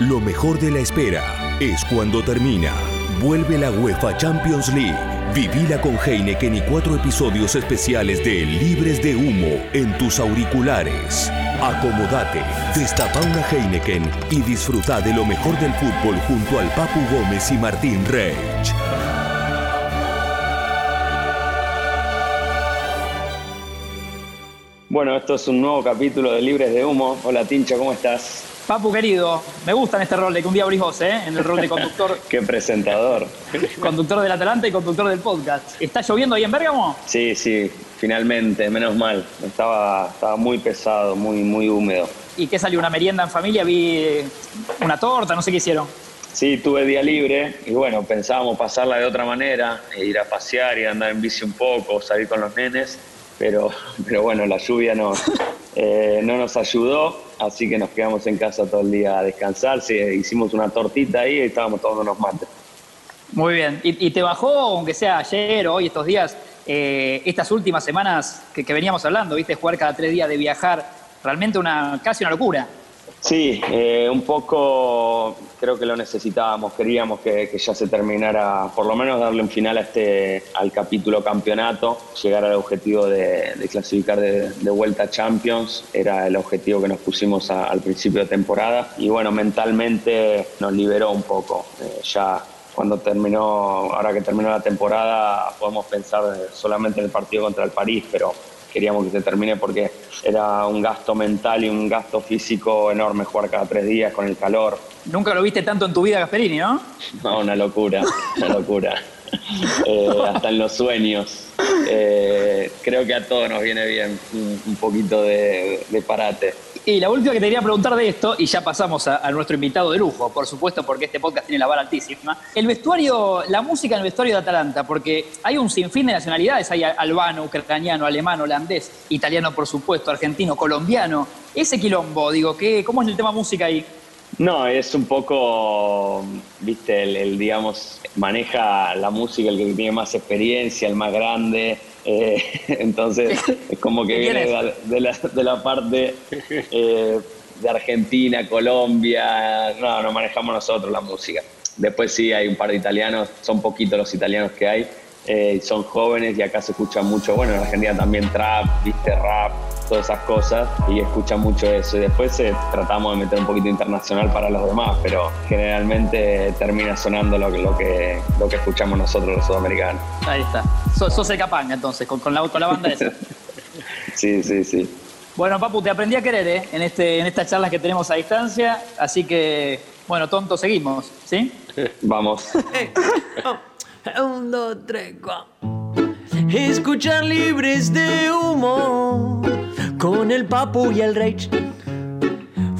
Lo mejor de la espera es cuando termina. Vuelve la UEFA Champions League. Vivila con Heineken y cuatro episodios especiales de Libres de Humo en tus auriculares. Acomodate, destapa una Heineken y disfruta de lo mejor del fútbol junto al Papu Gómez y Martín Reich. Bueno, esto es un nuevo capítulo de Libres de Humo. Hola Tincho, ¿cómo estás? Papu querido, me gusta en este rol de que un día abrís vos, ¿eh? En el rol de conductor. Qué presentador. conductor del Atalanta y conductor del podcast. ¿Está lloviendo ahí en Bérgamo? Sí, sí, finalmente, menos mal. Estaba, estaba muy pesado, muy, muy húmedo. ¿Y qué salió? ¿Una merienda en familia? Vi una torta, no sé qué hicieron. Sí, tuve día libre y bueno, pensábamos pasarla de otra manera, e ir a pasear y andar en bici un poco, salir con los nenes pero, pero bueno, la lluvia no, eh, no nos ayudó, así que nos quedamos en casa todo el día a descansar. Sí, hicimos una tortita ahí y estábamos tomando unos mates. Muy bien. ¿Y, te bajó, aunque sea ayer o hoy, estos días, eh, estas últimas semanas que, que, veníamos hablando, viste, jugar cada tres días de viajar, realmente una casi una locura? Sí, eh, un poco creo que lo necesitábamos, queríamos que, ya se terminara, por lo menos darle un final a este, al capítulo campeonato, llegar al objetivo de, clasificar de, vuelta a Champions, era el objetivo que nos pusimos al principio de temporada y bueno, mentalmente nos liberó un poco, eh, ya cuando terminó, ahora que terminó la temporada, podemos pensar solamente en el partido contra el París, pero queríamos que se termine porque era un gasto mental y un gasto físico enorme jugar cada tres días con el calor. Nunca lo viste tanto en tu vida, Gasperini, ¿no? No, una locura, una locura. Eh, hasta en los sueños. Eh, creo que a todos nos viene bien un, poquito de, de parate. Y la última que te quería preguntar de esto, y ya pasamos a, nuestro invitado de lujo, por supuesto, porque este podcast tiene la vara altísima. El vestuario, la música en el vestuario de Atalanta, porque hay un sinfín de nacionalidades, hay albano, ucraniano, alemán, holandés, italiano, por supuesto, argentino, colombiano. Ese quilombo, digo, ¿qué, ¿cómo es el tema música ahí? No, es un poco, viste, el, digamos, maneja la música el que tiene más experiencia, el más grande. Eh, entonces, es como que viene de la, de la, parte eh, de Argentina, Colombia. No, no manejamos nosotros la música. Después sí hay un par de italianos, son poquitos los italianos que hay. Eh, son jóvenes y acá se escucha mucho, bueno, en Argentina también trap, viste, rap, todas esas cosas y escucha mucho eso. Y después eh, tratamos de meter un poquito internacional para los demás, pero generalmente termina sonando lo, lo, que, lo que escuchamos nosotros los sudamericanos. Ahí está. sos el capanga entonces, con, con, la, con la banda esa. sí, sí, sí. Bueno, Papu, te aprendí a querer ¿eh? en, este, en estas charlas que tenemos a distancia, así que, bueno, tonto, seguimos, ¿sí? Vamos. Un, dos, tres, cuatro. Escuchar libres de humo con el papu y el rey.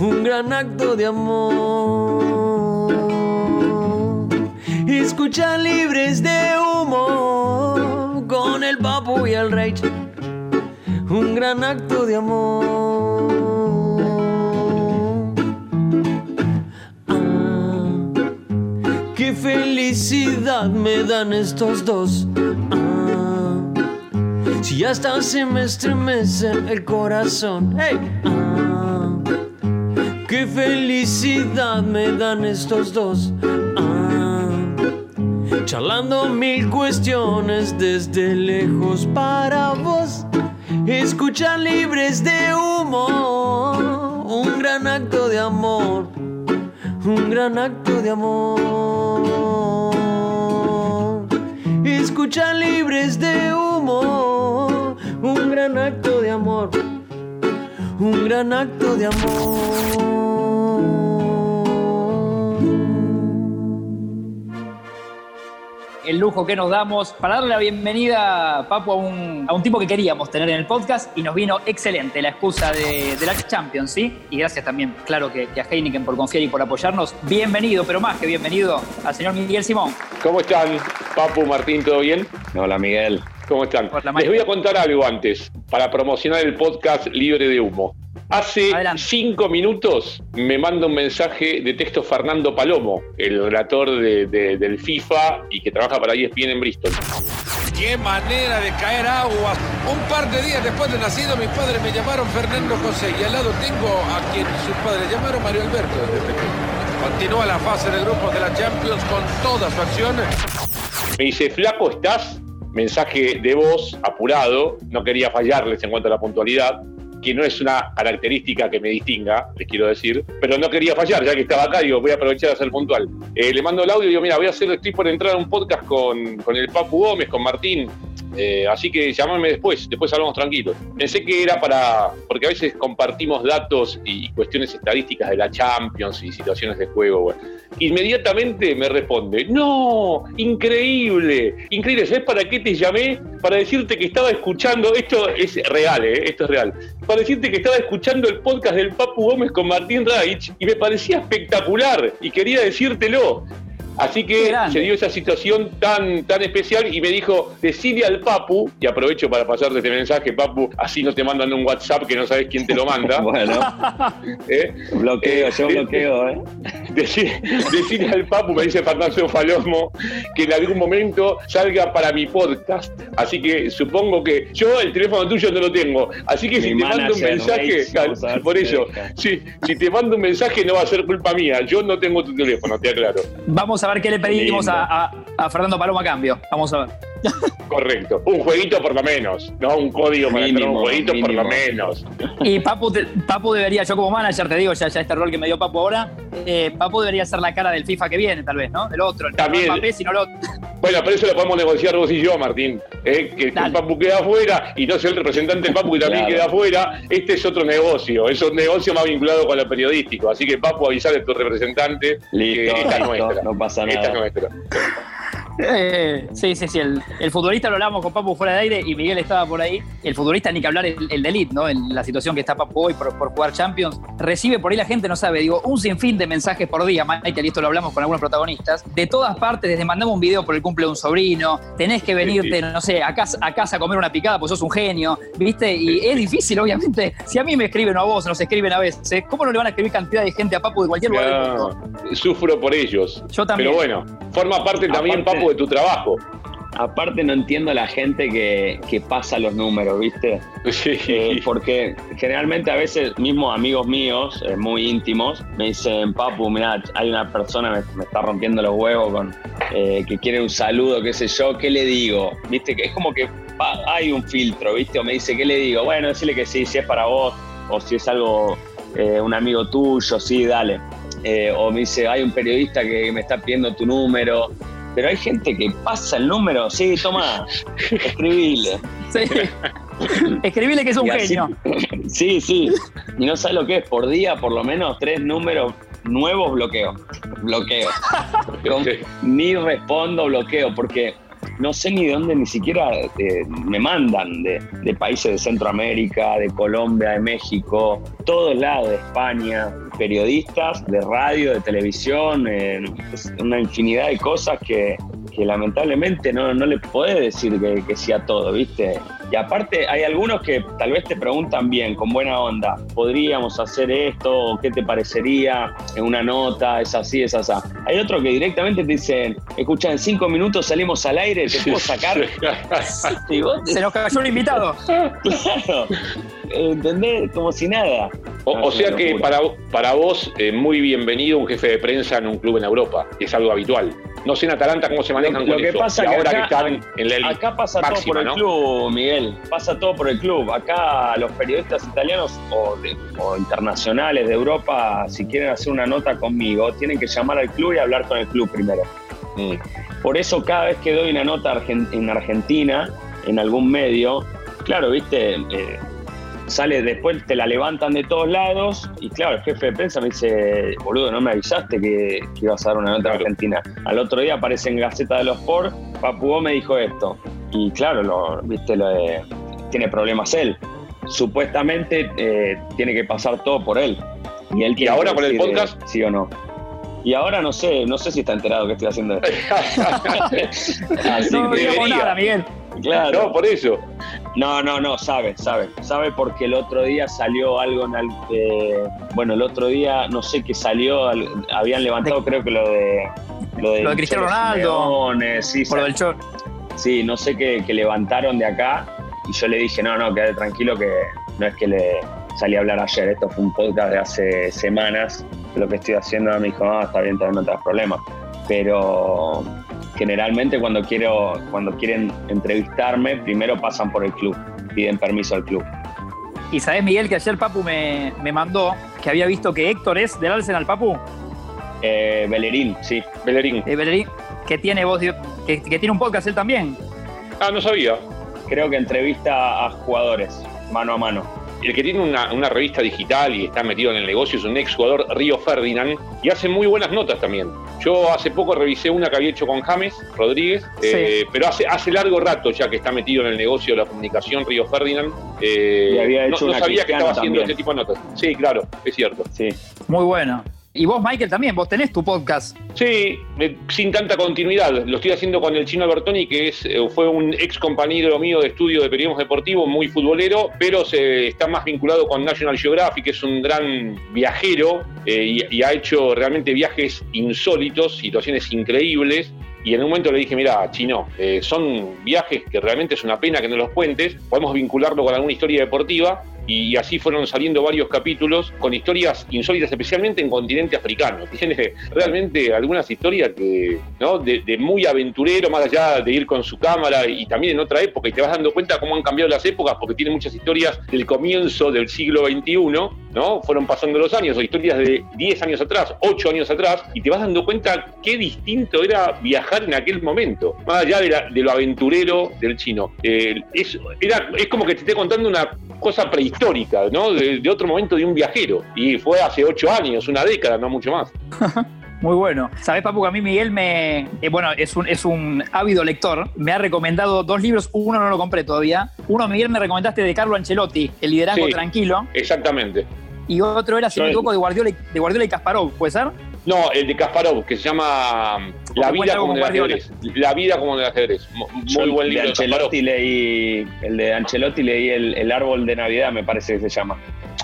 Un gran acto de amor. Escucha libres de humo con el papu y el rey. Un gran acto de amor. Ah, qué felicidad me dan estos dos. Si hasta se me estremece el corazón. ¡Hey! Ah, ¡Qué felicidad me dan estos dos! Ah, charlando mil cuestiones desde lejos para vos. Escuchan libres de humo. Un gran acto de amor. Un gran acto de amor. Escuchan libres de humo un gran acto de amor, un gran acto de amor. El lujo que nos damos para darle la bienvenida, Papu, a un, a un, tipo que queríamos tener en el podcast y nos vino excelente la excusa de, la Champions, ¿sí? Y gracias también, claro, que, a Heineken por confiar y por apoyarnos. Bienvenido, pero más que bienvenido al señor Miguel Simón. ¿Cómo están, Papu, Martín? ¿Todo bien? Hola, Miguel. ¿Cómo están? Les voy a contar algo antes, para promocionar el podcast Libre de Humo. Hace cinco minutos me manda un mensaje de texto Fernando Palomo, el relator de, del FIFA y que trabaja para ESPN en Bristol. Qué manera de caer agua. Un par de días después de nacido, mis padres me llamaron Fernando José y al lado tengo a quien sus padres llamaron Mario Alberto desde pequeño. continúa la fase de grupos de la Champions con toda su acción. Me dice, flaco, ¿estás? Mensaje de voz, apurado, no quería fallarles en cuanto a la puntualidad que no es una característica que me distinga, les quiero decir, pero no quería fallar, ya que estaba acá, digo, voy a aprovechar de ser puntual. Eh, le mando el audio y digo, mira, voy a hacer, estoy por entrar a un podcast con, con el Papu Gómez, con Martín, eh, así que llámame después, después hablamos tranquilos. Pensé que era para, porque a veces compartimos datos y cuestiones estadísticas de la Champions y situaciones de juego. Inmediatamente me responde, no, increíble, increíble, ¿sabes para qué te llamé? Para decirte que estaba escuchando, esto es real, ¿eh? esto es real, para decirte que estaba escuchando el podcast del Papu Gómez con Martín Raich y me parecía espectacular y quería decírtelo. Así que se dio esa situación tan, tan especial y me dijo, decide al Papu, y aprovecho para pasarte este mensaje, Papu, así no te mandan un WhatsApp que no sabes quién te lo manda. bueno, ¿Eh? bloqueo, yo bloqueo. ¿eh? Decide, al Papu, me dice Fernando Falomo, que en algún momento salga para mi podcast. Así que supongo que yo el teléfono tuyo no lo tengo. Así que si te mando un mensaje, por eso, si, si te mando un mensaje no va a ser culpa mía. Yo no tengo tu teléfono, te aclaro. Vamos a ver qué le pedimos a, Fernando Paloma a cambio. Vamos a ver. Correcto. Un jueguito por lo menos, ¿no? Un código para un jueguito por lo menos. Y Papu, Papu debería, yo como manager te digo, ya, ya este rol que me dio Papu ahora, eh, Papu debería ser la cara del FIFA que viene, tal vez, ¿no? El otro, el También. Bueno, pero eso lo podemos negociar vos y yo, Martín. ¿eh? Que el Papu queda afuera y no sea el representante del Papu que también queda afuera. Este es otro negocio, es un negocio más vinculado con lo periodístico. Así que, Papu, avisale a tu representante que esta nuestra. No pasa nada. Eh, sí, sí, sí. El, futbolista lo hablamos con Papu fuera de aire y Miguel estaba por ahí. El futbolista, ni que hablar, el, el de Elite, ¿no? En la situación que está Papu hoy por, jugar Champions. Recibe por ahí la gente, no sabe, digo, un sinfín de mensajes por día, Michael, y esto lo hablamos con algunos protagonistas. De todas partes, desde mandamos un video por el cumple de un sobrino, tenés que venirte, no sé, a casa, a casa a comer una picada, pues sos un genio, ¿viste? Y es difícil, obviamente. Si a mí me escriben o a vos, nos escriben a veces, ¿cómo no le van a escribir cantidad de gente a Papu de cualquier lugar del mundo? Sufro por ellos. Yo también. Pero bueno, forma parte también, Papu, de tu trabajo. Aparte no entiendo a la gente que, pasa los números, ¿viste? Sí. Eh, porque generalmente a veces mismos amigos míos, eh, muy íntimos, me dicen, Papu, mira, hay una persona que me, está rompiendo los huevos con eh, que quiere un saludo, qué sé yo, ¿qué le digo? ¿Viste? Que es como que hay un filtro, ¿viste? O me dice, ¿qué le digo? Bueno, decirle que sí, si es para vos, o si es algo, un amigo tuyo, sí, dale. o me dice, hay un periodista que me está pidiendo tu número, pero hay gente que pasa el número, sí, toma, escribile. Sí. Escribile que es un genio. Sí, sí. Y no sabe lo que es, por día por lo menos tres números nuevos bloqueo. Bloqueo. Ni respondo, bloqueo, porque no sé ni de dónde ni siquiera eh, me mandan, de, países de Centroamérica, de Colombia, de México, todos lados, de España, periodistas de radio, de televisión, eh, una infinidad de cosas que, lamentablemente no, no le podés decir que, que sí a todo, ¿viste? Y aparte hay algunos que tal vez te preguntan bien, con buena onda, podríamos hacer esto, qué te parecería en una nota, es así, es así. Hay otros que directamente te dicen, escucha, en cinco minutos salimos al aire, te puedo sacar. Se nos cayó un invitado. claro, ¿entendés? Como si nada. O, sea que para, para vos, eh, muy bienvenido un jefe de prensa en un club en Europa, es algo habitual. No sé en Atalanta cómo se manejan lo, que Pasa ahora que están en la Acá pasa todo por el club, Miguel. Pasa todo por el club. Acá los periodistas italianos o, internacionales de Europa, si quieren hacer una nota conmigo, tienen que llamar al club y hablar con el club primero. Por eso cada vez que doy una nota en Argentina, en algún medio, claro, viste, eh, sale después, te la levantan de todos lados y claro, el jefe de prensa me dice, boludo, no me avisaste que, ibas a dar una nota argentina. Al otro día aparece en Gaceta de los Sport, Papu me dijo esto. Y claro, lo, viste, lo tiene problemas él. Supuestamente eh, tiene que pasar todo por él. Y, él ¿Y ahora con el podcast? Sí o no. Y ahora no sé, no sé si está enterado que estoy haciendo esto. no no nada, Miguel. Claro. No, por eso. No, no, no, sabe, sabe. Sabe porque el otro día salió algo en el. Eh, bueno, el otro día no sé qué salió, habían levantado, creo que lo de. Lo de, Cristiano Ronaldo. sí, por lo del show. Sí, no sé qué, levantaron de acá. Y yo le dije, no, no, quédate tranquilo que no es que le salí a hablar ayer, esto fue un podcast de hace semanas, lo que estoy haciendo me dijo, ah, está bien, también no te das problemas. Pero generalmente cuando, quiero, cuando quieren entrevistarme, primero pasan por el club, piden permiso al club. Y sabes, Miguel, que ayer Papu me, mandó que había visto que Héctor es del Arsenal, Papu. Eh, Bellerín, sí. Bellerín. Eh, Bellerín, que tiene voz, que, que tiene un podcast él también. Ah, no sabía. Creo que entrevista a jugadores, mano a mano el que tiene una, revista digital y está metido en el negocio es un ex jugador Río Ferdinand y hace muy buenas notas también. Yo hace poco revisé una que había hecho con James Rodríguez, eh, pero hace, hace largo rato ya que está metido en el negocio de la comunicación Río Ferdinand. Eh, y había hecho no, sabía que estaba haciendo este tipo de notas. Sí, claro, es cierto. Sí. Muy bueno. Y vos, Michael, también, vos tenés tu podcast. Sí, sin tanta continuidad. Lo estoy haciendo con el chino Albertoni, que es, eh, fue un ex compañero mío de estudio de periodismo deportivo, muy futbolero, pero se, está más vinculado con National Geographic, que es un gran viajero eh, y, ha hecho realmente viajes insólitos, situaciones increíbles. Y en un momento le dije, mira, Chino, eh, son viajes que realmente es una pena que no los cuentes, podemos vincularlo con alguna historia deportiva y así fueron saliendo varios capítulos con historias insólitas, especialmente en continente africano. Tiene realmente algunas historias que, ¿no? de, muy aventurero, más allá de ir con su cámara y también en otra época, y te vas dando cuenta cómo han cambiado las épocas, porque tiene muchas historias del comienzo del siglo XXI, ¿no? Fueron pasando los años, o historias de 10 años atrás, 8 años atrás, y te vas dando cuenta qué distinto era viajar en aquel momento, más allá de, lo aventurero del chino. Eh, es, era, es como que te esté contando una cosa prehistórica, ¿no? De, otro momento de un viajero. Y fue hace ocho años, una década, no mucho más. Muy bueno. Sabes, Papu, que a mí Miguel me. Eh, bueno, es un, es un ávido lector. Me ha recomendado dos libros. Uno no lo compré todavía. Uno, Miguel, me recomendaste de Carlo Ancelotti, El liderazgo tranquilo. Exactamente. Y otro era, si me equivoco, de Guardiola, de Guardiola y Kasparov, ¿puede ser? No, el de Kasparov, que se llama La vida como, el ajedrez. La vida como en el ajedrez. Muy buen libro. De Ancelotti leí, el de Ancelotti leí el, árbol de Navidad, me parece que se llama.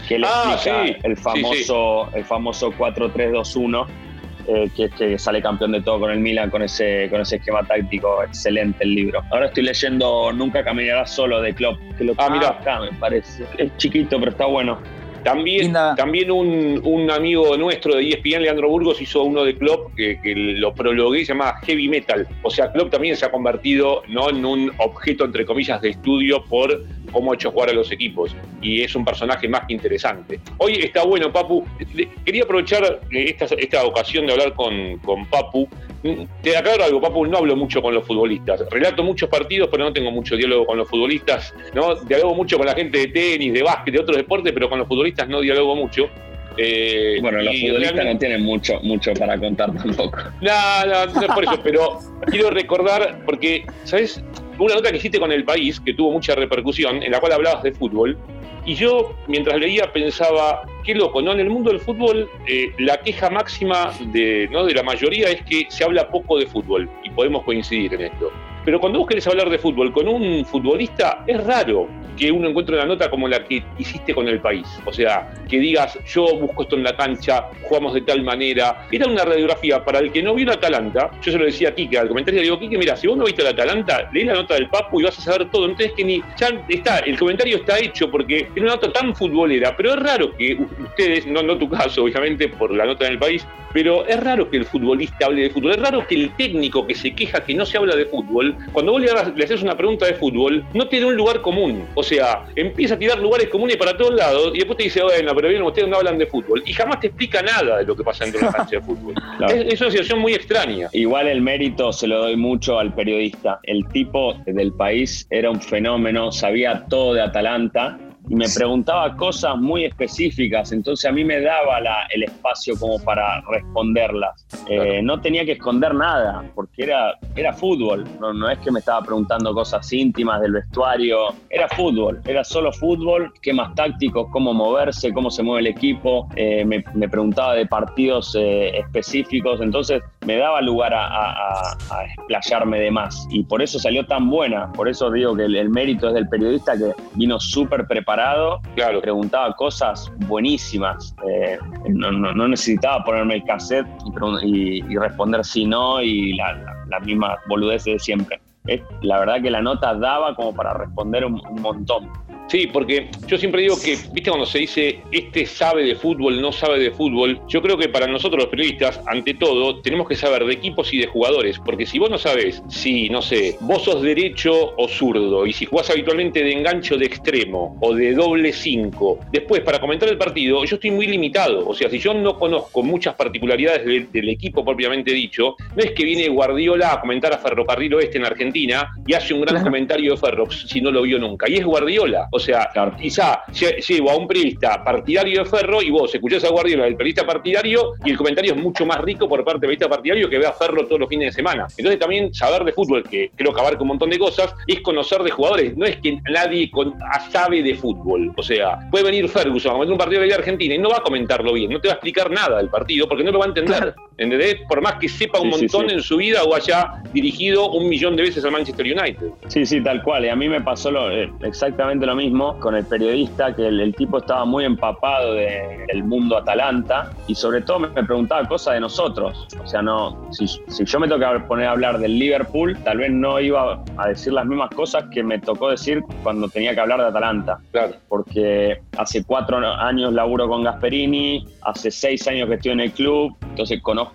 Que le ah, explica el famoso, el famoso 4-3-2-1. Eh, que, que sale campeón de todo con el Milan con ese, con ese esquema táctico. Excelente el libro. Ahora estoy leyendo Nunca caminarás solo de Klopp. Que lo ah, mira. acá, me parece. Es chiquito, pero está bueno. También, también un, amigo nuestro de ESPN, Leandro Burgos, hizo uno de Klopp que, lo prologué, se llama Heavy Metal. O sea, Klopp también se ha convertido ¿no? en un objeto, entre comillas, de estudio por cómo ha hecho jugar a los equipos. Y es un personaje más que interesante. Hoy está bueno, Papu. Quería aprovechar esta, esta ocasión de hablar con, con Papu te aclaro algo, Papu, no hablo mucho con los futbolistas. Relato muchos partidos, pero no tengo mucho diálogo con los futbolistas. ¿no? Dialogo mucho con la gente de tenis, de básquet, de otros deportes, pero con los futbolistas no dialogo mucho. Eh, bueno, los futbolistas no tienen mucho, mucho para contar tampoco. No, no, no es por eso, pero quiero recordar, porque, ¿sabes? Una nota que hiciste con El País, que tuvo mucha repercusión, en la cual hablabas de fútbol, y yo, mientras leía, pensaba, qué loco, ¿no? En el mundo del fútbol, eh, la queja máxima de, ¿no? de la mayoría es que se habla poco de fútbol, y podemos coincidir en esto. Pero cuando vos querés hablar de fútbol con un futbolista, es raro que uno encuentre una nota como la que hiciste con el país. O sea, que digas, yo busco esto en la cancha, jugamos de tal manera. Era una radiografía para el que no vio la Atalanta. Yo se lo decía a Kike, al comentario le digo, Kike, mira, si vos no viste la Atalanta, leí la nota del Papu y vas a saber todo. Tenés que ni. Ya está, el comentario está hecho porque es una nota tan futbolera, pero es raro que ustedes, no, no tu caso, obviamente, por la nota en el país, pero es raro que el futbolista hable de fútbol, es raro que el técnico que se queja que no se habla de fútbol, cuando vos le, haces una pregunta de fútbol, no tiene un lugar común. O sea, empieza a tirar lugares comunes para todos lados y después te dice, bueno, pero bien, ustedes no hablan de fútbol. Y jamás te explica nada de lo que pasa dentro de la cancha de fútbol. Es, una situación muy extraña. Igual el mérito se lo doy mucho al periodista. El tipo del país era un fenómeno, sabía todo de Atalanta y me preguntaba cosas muy específicas, entonces a mí me daba el espacio como para responderlas. Eh, no tenía que esconder nada, porque era, era fútbol, no, no es que me estaba preguntando cosas íntimas del vestuario, era fútbol, era solo fútbol, qué más tácticos, cómo moverse, cómo se mueve el equipo, eh, me, preguntaba de partidos eh, específicos, entonces me daba lugar a, a, explayarme de más, y por eso salió tan buena, por eso digo que el, el mérito es del periodista que vino súper preparado claro. preguntaba cosas buenísimas. Eh, no, necesitaba ponerme el cassette y, responder sí, no y la, misma boludez de siempre. la verdad que la nota daba como para responder un, montón. Sí, porque yo siempre digo que, viste, cuando se dice este sabe de fútbol, no sabe de fútbol, yo creo que para nosotros los periodistas, ante todo, tenemos que saber de equipos y de jugadores, porque si vos no sabes si, no sé, vos sos derecho o zurdo, y si jugás habitualmente de engancho de extremo o de doble cinco, después para comentar el partido, yo estoy muy limitado. O sea, si yo no conozco muchas particularidades del, equipo propiamente dicho, no es que viene Guardiola a comentar a Ferrocarril Oeste en Argentina y hace un gran comentario de Ferro si no lo vio nunca. Y es Guardiola. O sea, quizá llevo a un periodista partidario de Ferro y vos escuchás a Guardiola, del periodista partidario, y el comentario es mucho más rico por parte del periodista partidario que ve a Ferro todos los fines de semana. Entonces también saber de fútbol, que creo que abarca un montón de cosas, es conocer de jugadores. No es que nadie sabe de fútbol. O sea, puede venir Ferguson a comentar un partido de la Argentina y no va a comentarlo bien, no te va a explicar nada del partido porque no lo va a entender. ¿Entendés? Por más que sepa un montón en su vida o haya dirigido un millón de veces al Manchester United. Sí, sí, tal cual. Y a mí me pasó lo, eh, exactamente lo mismo con el periodista, que el, tipo estaba muy empapado del mundo Atalanta y sobre todo me, preguntaba cosas de nosotros. O sea, no, si, si yo me toca poner a hablar del Liverpool, tal vez no iba a decir las mismas cosas que me tocó decir cuando tenía que hablar de Atalanta. Claro. Porque hace cuatro años laburo con Gasperini, hace seis años que estoy en el club, entonces conozco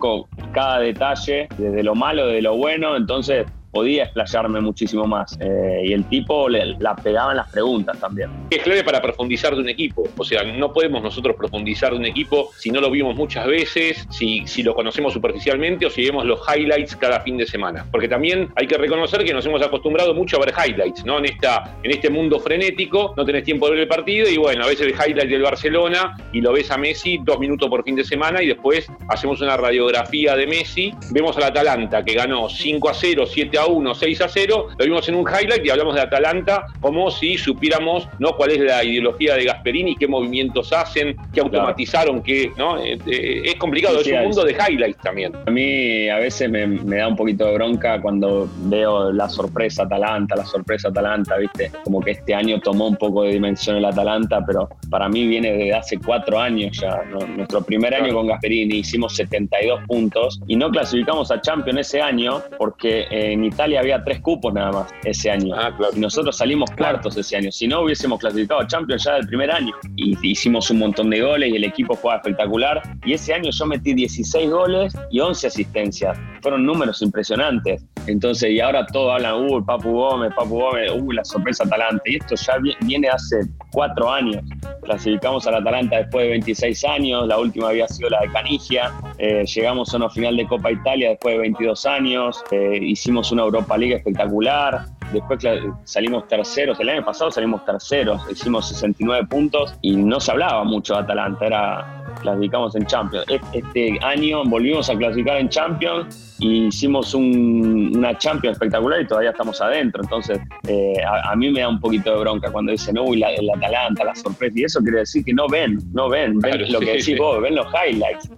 cada detalle, desde lo malo, desde lo bueno, entonces podía explayarme muchísimo más. Eh, y el tipo le, la pegaba en las preguntas también. Es clave para profundizar de un equipo. O sea, no podemos nosotros profundizar de un equipo si no lo vimos muchas veces, si, si lo conocemos superficialmente o si vemos los highlights cada fin de semana. Porque también hay que reconocer que nos hemos acostumbrado mucho a ver highlights, ¿no? En, esta, en este mundo frenético, no tenés tiempo de ver el partido y bueno, a veces el highlight del Barcelona y lo ves a Messi dos minutos por fin de semana y después hacemos una radiografía de Messi. Vemos al Atalanta que ganó 5 a 0, 7 a 1, 6 a 0, lo vimos en un highlight y hablamos de Atalanta como si supiéramos ¿no? cuál es la ideología de Gasperini, qué movimientos hacen, qué automatizaron, qué, ¿no? Eh, eh, es complicado, es un mundo de highlights también. A mí a veces me, da un poquito de bronca cuando veo la sorpresa Atalanta, la sorpresa Atalanta, ¿viste? Como que este año tomó un poco de dimensión el Atalanta, pero para mí viene desde hace cuatro años ya. Nuestro primer año con Gasperini hicimos 72 puntos y no clasificamos a Champions ese año porque en Italia había tres cupos nada más ese año. Ah, y nosotros salimos cuartos ese año. Si no, hubiésemos clasificado a Champions ya del primer año. Y hicimos un montón de goles y el equipo jugaba espectacular. Y ese año yo metí 16 goles y 11 asistencias. Fueron números impresionantes. Entonces, y ahora todos hablan, uh, Papu Gómez, Papu Gómez, uh, la sorpresa Atalanta. Y esto ya viene hace cuatro años. Clasificamos al Atalanta después de 26 años, la última había sido la de Canigia. Eh, llegamos a una final de Copa Italia después de 22 años. Eh, hicimos una Europa League espectacular. Después salimos terceros, el año pasado salimos terceros, hicimos 69 puntos y no se hablaba mucho de Atalanta, era clasificamos en Champions. Este año volvimos a clasificar en Champions y hicimos una Champions espectacular y todavía estamos adentro. Entonces, eh, a, mí me da un poquito de bronca cuando dicen, uy, la, el Atalanta, la sorpresa. Y eso quiere decir que no ven, no ven, ven lo que decís vos, ven los highlights.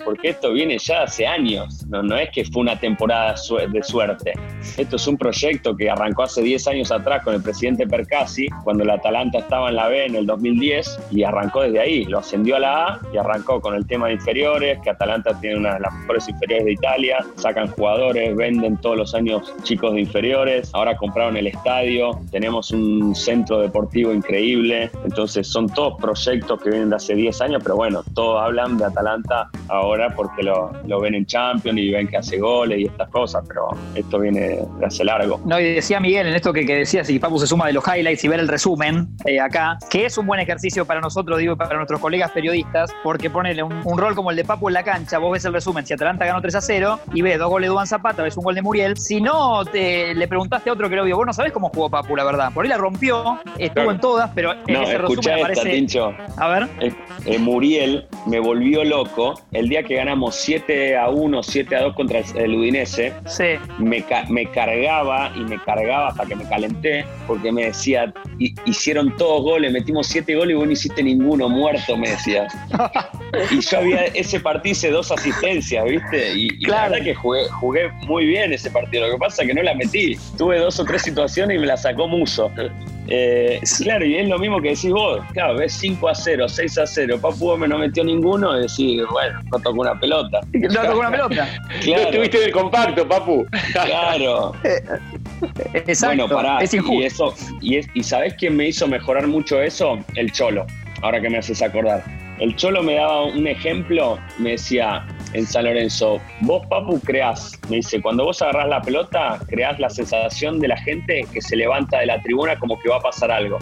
Porque esto viene ya hace años. No, no es que fue una temporada de suerte. Esto es un proyecto que arrancó hace 10 años atrás con el presidente Percasi, cuando el Atalanta estaba en la B en el 2010 y arrancó desde ahí. Lo ascendió a la A y arrancó con el tema de inferiores, que Atalanta tiene una de las mejores inferiores de Italia, sacan jugadores, venden todos los años chicos de inferiores, ahora compraron el estadio, tenemos un centro deportivo increíble, entonces son todos proyectos que vienen de hace 10 años, pero bueno, todos hablan de Atalanta ahora porque lo, lo ven en Champions y ven que hace goles y estas cosas, pero esto viene de hace largo. No, y decía Miguel en esto que, que decía, si Papu se suma de los highlights y ver el resumen eh, acá, que es un buen ejercicio para nosotros, digo, para nuestros colegas periodistas, porque ponele un, rol como el de Papu en la cancha, vos ves el resumen, si Atalanta ganó 3 a 0 y ves dos goles de Duan Zapata, ves un gol de Muriel, si no te, le preguntaste a otro que lo vio, vos no sabés cómo jugó Papu, la verdad. Por ahí la rompió, estuvo en todas, pero en ese resumen aparece. A ver. Eh, eh, Muriel me volvió loco el día que ganamos 7 a 1, 7 a 2 contra el Udinese. Sí. Me, me cargaba y me cargaba hasta que me calenté, porque me decía, hicieron todos goles, metimos 7 goles y vos no hiciste ninguno, muerto, me decía. y yo había ese partido hice dos asistencias, ¿viste? Y, la verdad que jugué, jugué muy bien ese partido. Lo que pasa es que no la metí. Tuve dos o tres situaciones y me la sacó Muso. Eh, claro, y es lo mismo que decís vos. Claro, ves 5 a 0, 6 a 0. Papu Gómez no metió ninguno y decís, bueno, no tocó una pelota. No tocó una pelota. claro. No estuviste en el compacto, Papu. Claro. Exacto. Bueno, pará. Es injusto. Y, eso, y, y ¿sabés quién me hizo mejorar mucho eso? El Cholo. Ahora que me haces acordar. El Cholo me daba un ejemplo, me decía en San Lorenzo, vos Papu creás, me dice, cuando vos agarrás la pelota, creás la sensación de la gente que se levanta de la tribuna como que va a pasar algo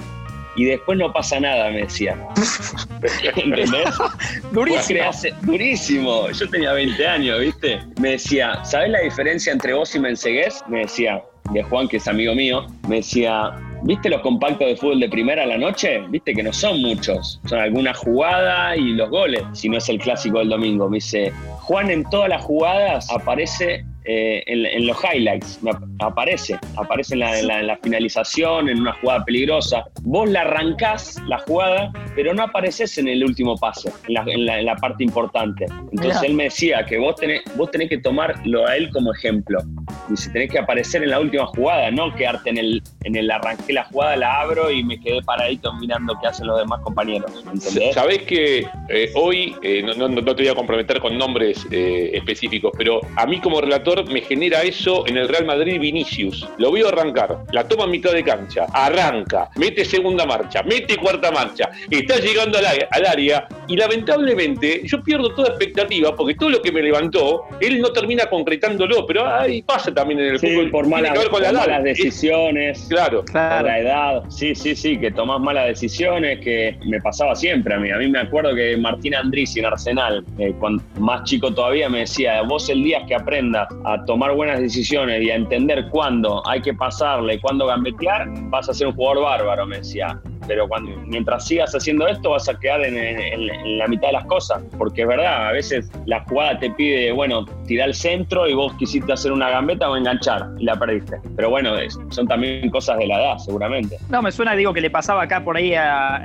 y después no pasa nada, me decía. ¿Entendés? durísimo. durísimo. Yo tenía 20 años, ¿viste? Me decía, ¿sabes la diferencia entre vos y Mensegués? Me decía, de Juan, que es amigo mío, me decía, ¿viste los compactos de fútbol de primera a la noche? Viste que no son muchos, son alguna jugada y los goles, si no es el clásico del domingo. Me dice, Juan en todas las jugadas aparece eh, en, los highlights, aparece, aparece en la, finalización, en una jugada peligrosa. Vos la arrancás, la jugada, pero no apareces en el último pase, en la, parte importante. Entonces él me decía que vos tenés, vos tenés que tomarlo a él como ejemplo. Dice, tenés que aparecer en la última jugada, no quedarte en el, en el arranqué la jugada, la abro y me quedé paradito mirando qué hacen los demás compañeros. ¿entendés? Sabés que eh, hoy, eh, no, no, te voy a comprometer con nombres específicos, pero a mí como relator me genera eso en el Real Madrid Vinicius. Lo veo arrancar, la toma a mitad de cancha, arranca, mete segunda marcha, mete cuarta marcha, está llegando al, área y lamentablemente yo pierdo toda expectativa porque todo lo que me levantó, él no termina concretándolo, pero ahí pasa también en el fútbol. Por, malas, malas decisiones, claro. claro. la edad, sí, sí, sí, que tomás malas decisiones, que me pasaba siempre a mí. A mí me acuerdo que Martín Andrés en Arsenal, eh, cuando más chico todavía, me decía, vos el día que aprendas a tomar buenas decisiones y a entender cuándo hay que pasarle, cuándo gambetear, vas a ser un jugador bárbaro, me decía pero cuando, mientras sigas haciendo esto vas a quedar en, la mitad de las cosas, porque es verdad, a veces la jugada te pide, bueno, tirar el centro y vos quisiste hacer una gambeta o enganchar y la perdiste. Pero bueno, son también cosas de la edad, seguramente. No, me suena, digo, que le pasaba acá por ahí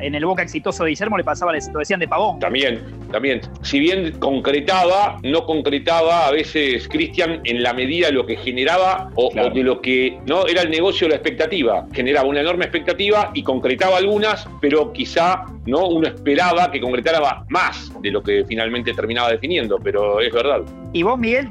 en el Boca exitoso de Guillermo, le pasaba, lo decían de Pavón. También, también. Si bien concretaba, no concretaba a veces Cristian en la medida de lo que generaba o, o de lo que no era el negocio la expectativa. Generaba una enorme expectativa y concretaba algunas, pero quizá ¿no? uno esperaba que concretara más de lo que finalmente terminaba definiendo, pero es verdad. Y vos, Miguel,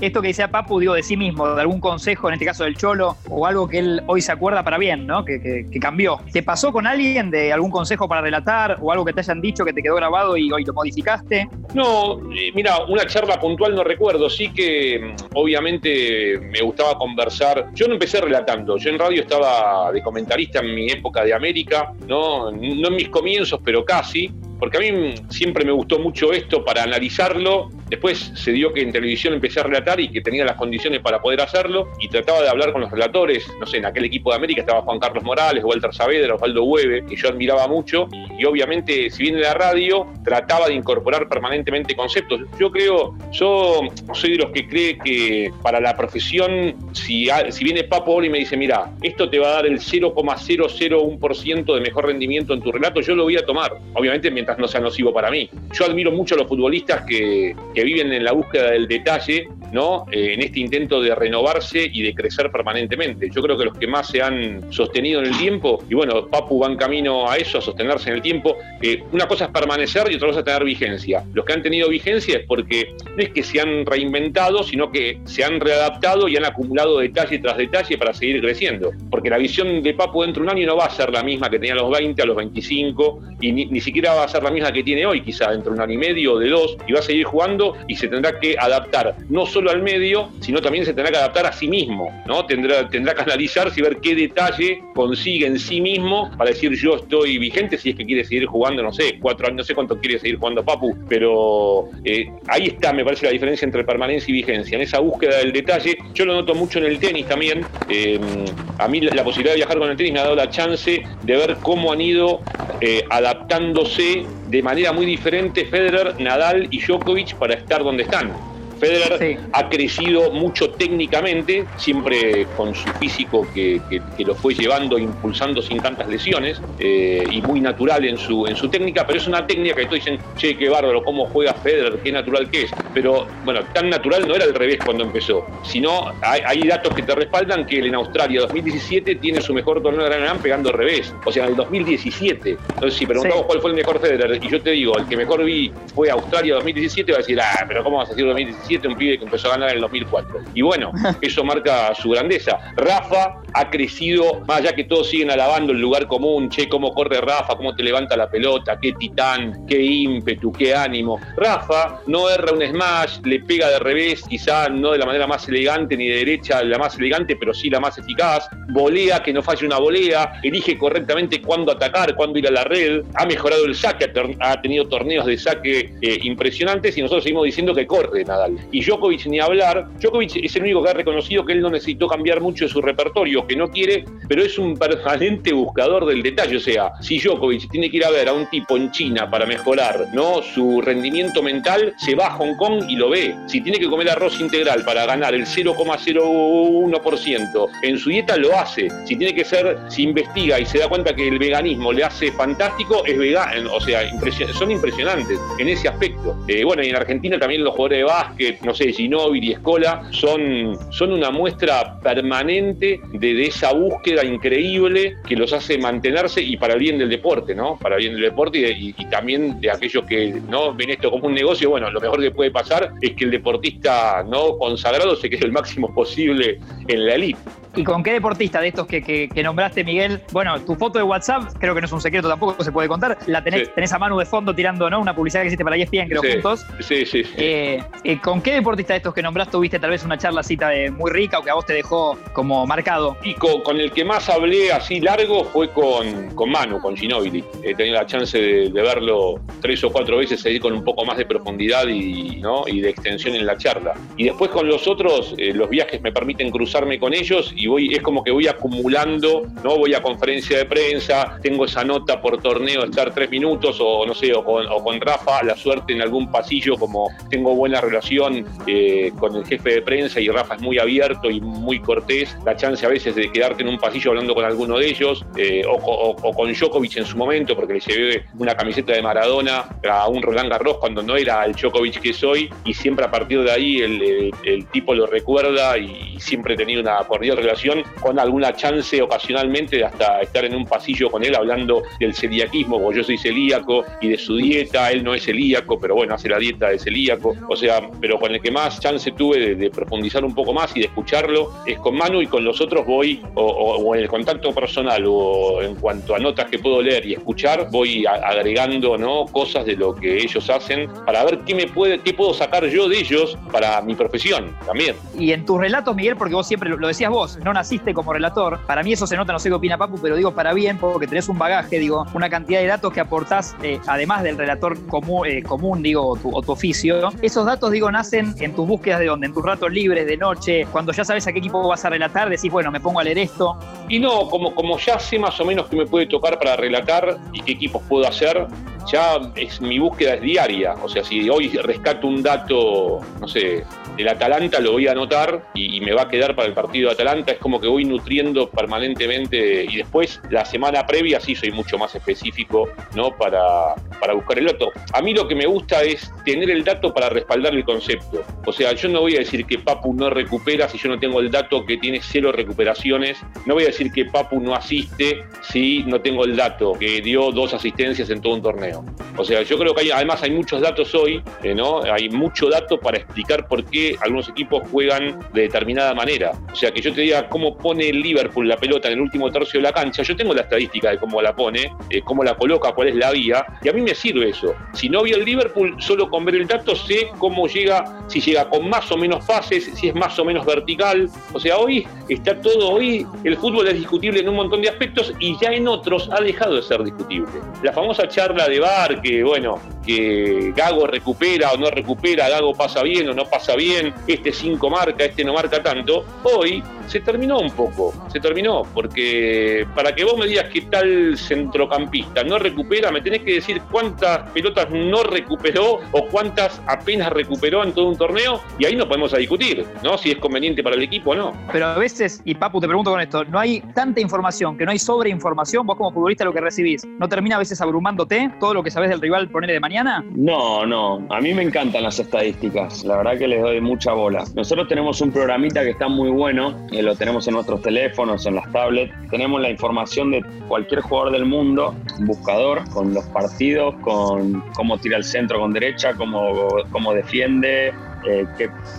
esto que decía Papu, digo, de sí mismo, de algún consejo, en este caso del Cholo, o algo que él hoy se acuerda para bien, ¿no? Que, que, cambió. ¿Te pasó con alguien de algún consejo para relatar o algo que te hayan dicho que te quedó grabado y hoy lo modificaste? No, eh, mira, una charla puntual no recuerdo. Sí que mm, obviamente me gustaba conversar. Yo no empecé relatando. Yo en radio estaba de comentarista en mi época de América, ¿no? No en mis comienzos, pero casi porque a mí siempre me gustó mucho esto para analizarlo. Después se dio que en televisión empecé a relatar y que tenía las condiciones para poder hacerlo y trataba de hablar con los relatores. No sé, en aquel equipo de América estaba Juan Carlos Morales, Walter Saavedra, Osvaldo Hueve, que yo admiraba mucho. Y obviamente, si viene la radio, trataba de incorporar permanentemente conceptos. Yo creo, yo soy de los que cree que para la profesión, si, si viene Papo y me dice, mira, esto te va a dar el 0,001% de mejor rendimiento en tu relato, yo lo voy a tomar. Obviamente, mientras no sea nocivo para mí. Yo admiro mucho a los futbolistas que, que viven en la búsqueda del detalle, ¿no? Eh, en este intento de renovarse y de crecer permanentemente. Yo creo que los que más se han sostenido en el tiempo, y bueno, Papu va en camino a eso, a sostenerse en el tiempo, eh, una cosa es permanecer y otra cosa es tener vigencia. Los que han tenido vigencia es porque no es que se han reinventado, sino que se han readaptado y han acumulado detalle tras detalle para seguir creciendo. Porque la visión de Papu dentro de un año no va a ser la misma que tenía a los 20, a los 25, y ni, ni siquiera va a ser la misma que tiene hoy, quizá dentro de un año y medio o de dos, y va a seguir jugando y se tendrá que adaptar no solo al medio, sino también se tendrá que adaptar a sí mismo, ¿no? Tendrá, tendrá que analizarse y ver qué detalle consigue en sí mismo para decir yo estoy vigente si es que quiere seguir jugando, no sé, cuatro años, no sé cuánto quiere seguir jugando Papu, pero eh, ahí está, me parece, la diferencia entre permanencia y vigencia. En esa búsqueda del detalle, yo lo noto mucho en el tenis también. Eh, a mí la, posibilidad de viajar con el tenis me ha dado la chance de ver cómo han ido eh, adaptándose de manera muy diferente Federer, Nadal y Djokovic para estar donde están. Federer ha crecido mucho técnicamente, siempre con su físico que, lo fue llevando, impulsando sin tantas lesiones eh, y muy natural en su, en su técnica, pero es una técnica que todos dicen, che, qué bárbaro, cómo juega Federer, qué natural que es. Pero bueno, tan natural no era al revés cuando empezó, sino hay, datos que te respaldan que él en Australia 2017 tiene su mejor torneo de Gran Slam pegando al revés, o sea, en el 2017. Entonces, si preguntamos cuál fue el mejor Federer, y yo te digo, el que mejor vi fue Australia 2017, va a decir, ah, pero ¿cómo vas a decir 2017? 2007, un pibe que empezó a ganar en el 2004. Y bueno, eso marca su grandeza. Rafa ha crecido, más allá que todos siguen alabando el lugar común, che, cómo corre Rafa, cómo te levanta la pelota, qué titán, qué ímpetu, qué ánimo. Rafa no erra un smash, le pega de revés, quizá no de la manera más elegante ni de derecha la más elegante, pero sí la más eficaz. Volea, que no falle una volea, elige correctamente cuándo atacar, cuándo ir a la red, ha mejorado el saque, ha tenido torneos de saque eh, impresionantes y nosotros seguimos diciendo que corre Nadal. Y Djokovic ni hablar, Djokovic es el único que ha reconocido que él no necesitó cambiar mucho de su repertorio, que no quiere, pero es un permanente buscador del detalle. O sea, si Djokovic tiene que ir a ver a un tipo en China para mejorar ¿no? su rendimiento mental, se va a Hong Kong y lo ve. Si tiene que comer arroz integral para ganar el 0,01% en su dieta, lo hace. Si tiene que ser, si investiga y se da cuenta que el veganismo le hace fantástico, es vegano. O sea, son impresionantes en ese aspecto. Eh, bueno, y en Argentina también los jugadores de básquet, no sé, Ginóbili y Escola, son, son una muestra permanente de, esa búsqueda increíble que los hace mantenerse y para el bien del deporte, ¿no? Para el bien del deporte y, también de aquellos que no ven esto como un negocio, bueno, lo mejor que puede pasar es que el deportista no consagrado se quede el máximo posible en la elite. ¿Y con qué deportista de estos que, nombraste, Miguel? Bueno, tu foto de WhatsApp, creo que no es un secreto tampoco, se puede contar. La tenés, tenés a mano de fondo tirando, ¿no? Una publicidad que hiciste para ESPN, creo, juntos. Sí, sí. sí. Eh, eh, ¿Con qué deportista de estos que nombraste tuviste tal vez una charla cita de muy rica o que a vos te dejó como marcado? Y con, el que más hablé así largo fue con, con Manu, con Ginobili. He tenido la chance de, verlo tres o cuatro veces ahí con un poco más de profundidad y, ¿no? y de extensión en la charla. Y después con los otros, eh, los viajes me permiten cruzarme con ellos y voy, es como que voy acumulando, ¿no? Voy a conferencia de prensa, tengo esa nota por torneo estar tres minutos, o no sé, o con, o con Rafa, la suerte en algún pasillo, como tengo buena relación eh, con el jefe de prensa y Rafa es muy abierto y muy cortés, la chance a veces de quedarte en un pasillo hablando con alguno de ellos, eh, o, con Djokovic en su momento, porque le llevé una camiseta de Maradona a un Roland Garros cuando no era el Djokovic que soy, y siempre a partir de ahí el, el tipo lo recuerda y siempre he tenido una cordial relación con alguna chance ocasionalmente de hasta estar en un pasillo con él hablando del celiaquismo, porque yo soy celíaco y de su dieta, él no es celíaco, pero bueno, hace la dieta de celíaco, o sea, pero con el que más chance tuve de, profundizar un poco más y de escucharlo es con Manu y con los otros voy, o, en el contacto personal o en cuanto a notas que puedo leer y escuchar, voy agregando ¿no? cosas de lo que ellos hacen para ver qué me puede, qué puedo sacar yo de ellos para mi profesión también. Y en tus relatos, Miguel, porque vos siempre lo decías vos, no naciste como relator. Para mí eso se nota, no sé qué opina Papu, pero digo para bien, porque tenés un bagaje, digo, una cantidad de datos que aportás, eh, además del relator común, eh, común digo, o tu, oficio. Esos datos, digo, nacen en tus búsquedas de dónde, en tus ratos libres de noche, cuando ya sabes a qué equipo vas a relatar, decís, bueno, me pongo a leer esto. Y no, como, como ya sé más o menos qué me puede tocar para relatar y qué equipos puedo hacer, ya es mi búsqueda es diaria. O sea, si hoy rescato un dato, no sé, del Atalanta, lo voy a anotar y, me va a quedar para el partido de Atalanta. Es como que voy nutriendo permanentemente y después la semana previa sí soy mucho más específico, ¿no? Para, para buscar el dato. A mí lo que me gusta es tener el dato para respaldar el concepto. O sea, yo no voy a decir que Papu no recupera si yo no tengo el dato que tiene cero recuperaciones. No voy a decir que Papu no asiste si no tengo el dato que dio dos asistencias en todo un torneo. O sea, yo creo que hay, además hay muchos datos hoy, eh, ¿no? Hay mucho dato para explicar por qué algunos equipos juegan de determinada manera. O sea, que yo te diga cómo pone el Liverpool la pelota en el último tercio de la cancha, yo tengo la estadística de cómo la pone, eh, cómo la coloca, cuál es la vía, y a mí me sirve eso. Si no vi el Liverpool, solo con ver el dato sé cómo llega, si llega con más o menos pases, si es más o menos vertical. O sea, hoy está todo, hoy el fútbol es discutible en un montón de aspectos y ya en otros ha dejado de ser discutible. La famosa charla de bar que, bueno, que Gago recupera o no recupera, Gago pasa bien o no pasa bien, este 5 marca, este no marca tanto, hoy se terminó un poco, se terminó, porque para que vos me digas qué tal centrocampista no recupera, me tenés que decir cuántas pelotas no recuperó o cuántas apenas recuperó en todo un torneo, y ahí no podemos a discutir, ¿no? Si es conveniente para el equipo o no. Pero a veces, y Papu, te pregunto con esto, no hay tanta información, que no hay sobreinformación, vos como futbolista lo que recibís, ¿no termina a veces abrumándote todo lo que sabés del rival poner de mañana? No, no, a mí me encantan las estadísticas, la verdad que les doy mucha bola. Nosotros tenemos un programita que está muy bueno, lo tenemos en nuestros teléfonos, en las tablets. Tenemos la información de cualquier jugador del mundo, un buscador, con los partidos, con cómo tira el centro con derecha, cómo, cómo defiende, eh,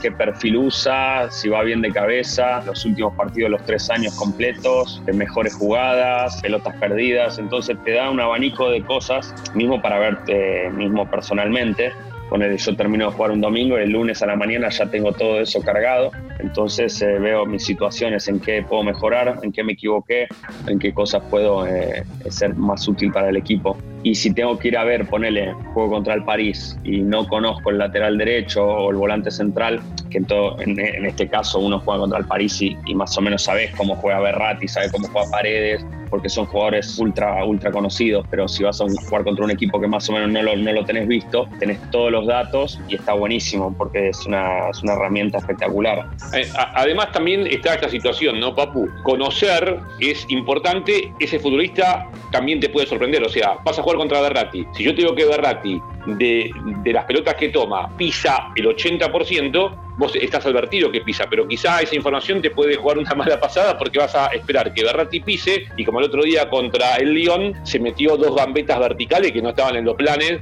qué, perfil usa, si va bien de cabeza, los últimos partidos, los tres años completos, mejores jugadas, pelotas perdidas, entonces te da un abanico de cosas, mismo para verte mismo personalmente el yo termino de jugar un domingo y el lunes a la mañana ya tengo todo eso cargado. Entonces eh, veo mis situaciones, en qué puedo mejorar, en qué me equivoqué, en qué cosas puedo eh, ser más útil para el equipo. Y si tengo que ir a ver, ponele, juego contra el París y no conozco el lateral derecho o el volante central, que en, en, este caso uno juega contra el París y, y, más o menos sabes cómo juega Berratti, sabes cómo juega Paredes, porque son jugadores ultra, ultra conocidos, pero si vas a jugar contra un equipo que más o menos no lo, no lo tenés visto, tenés todos los datos y está buenísimo porque es una, es una herramienta espectacular. Eh, además también está esta situación, ¿no, Papu? Conocer es importante, ese futbolista también te puede sorprender, o sea, vas a jugar contra Berratti. Si yo te digo que Berratti de, de las pelotas que toma pisa el 80%, vos estás advertido que pisa, pero quizá esa información te puede jugar una mala pasada porque vas a esperar que Berratti pise y como el otro día contra el Lyon se metió dos gambetas verticales que no estaban en los planes.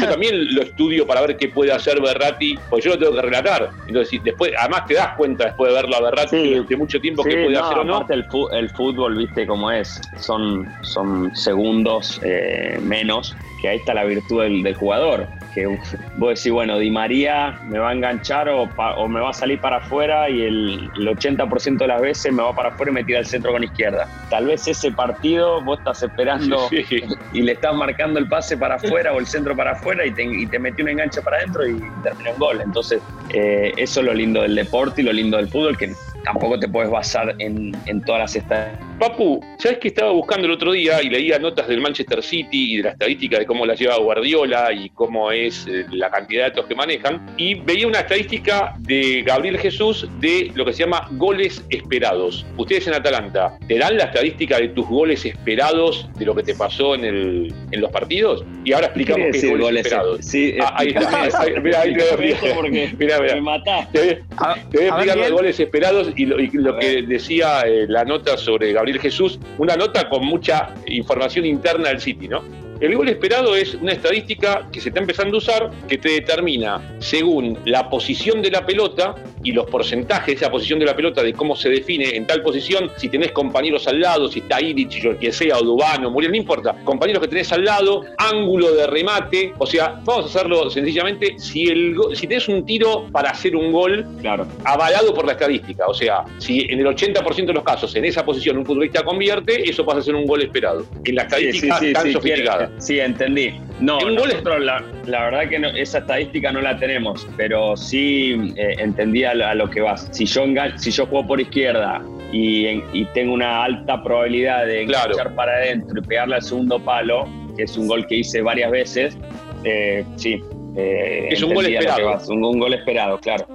Yo también lo estudio para ver qué puede hacer Berratti, porque yo lo tengo que relatar. Entonces, después, además te das cuenta después de verlo a Berratti de mucho tiempo qué puede hacer o no. El, el fútbol, viste cómo es, son, son segundos eh, menos, que ahí está la virtud del jugador que vos decís, bueno, Di María me va a enganchar o, me va a salir para afuera y el, 80% de las veces me va para afuera y me tira el centro con izquierda. Tal vez ese partido vos estás esperando y le estás marcando el pase para afuera o el centro para afuera y te, y te metió un enganche para adentro y termina un gol. Entonces, eh, eso es lo lindo del deporte y lo lindo del fútbol, que tampoco te puedes basar en, en todas las estadísticas. Papu, ¿sabes que estaba buscando el otro día y leía notas del Manchester City y de la estadística de cómo la lleva Guardiola y cómo es eh, la cantidad de datos que manejan? Y veía una estadística de Gabriel Jesús de lo que se llama goles esperados. Ustedes en Atalanta, ¿te dan la estadística de tus goles esperados de lo que te pasó en, el, en los partidos? Y ahora explicamos qué, goles, goles, esperados. Sí, ah, ahí está. mira, ahí te Mira, mira. Me mataste. Te voy a, explicar los goles esperados y lo, que decía eh, la nota sobre Gabriel Jesús, una nota con mucha información interna del City, ¿no? El gol esperado es una estadística que se está empezando a usar que te determina, según la posición de la pelota y los porcentajes de esa posición de la pelota, de cómo se define en tal posición, si tenés compañeros al lado, si está Iric, o que sea, o Dubano, Muriel, no importa, compañeros que tenés al lado, ángulo de remate, o sea, vamos a hacerlo sencillamente, si, el, si tenés un tiro para hacer un gol, claro. avalado por la estadística, o sea, si en el 80% de los casos en esa posición un futbolista convierte, eso pasa a ser un gol esperado. En la estadística tan sofisticada. Sí, entendí. No, nosotros la, la, verdad que esa estadística no la tenemos, pero sí eh, entendí a, lo que vas. Si yo, si yo juego por izquierda y, y tengo una alta probabilidad de enganchar para adentro y pegarle al segundo palo, que es un gol que hice varias veces, eh, sí, eh, es un gol esperado. Un, gol esperado, claro.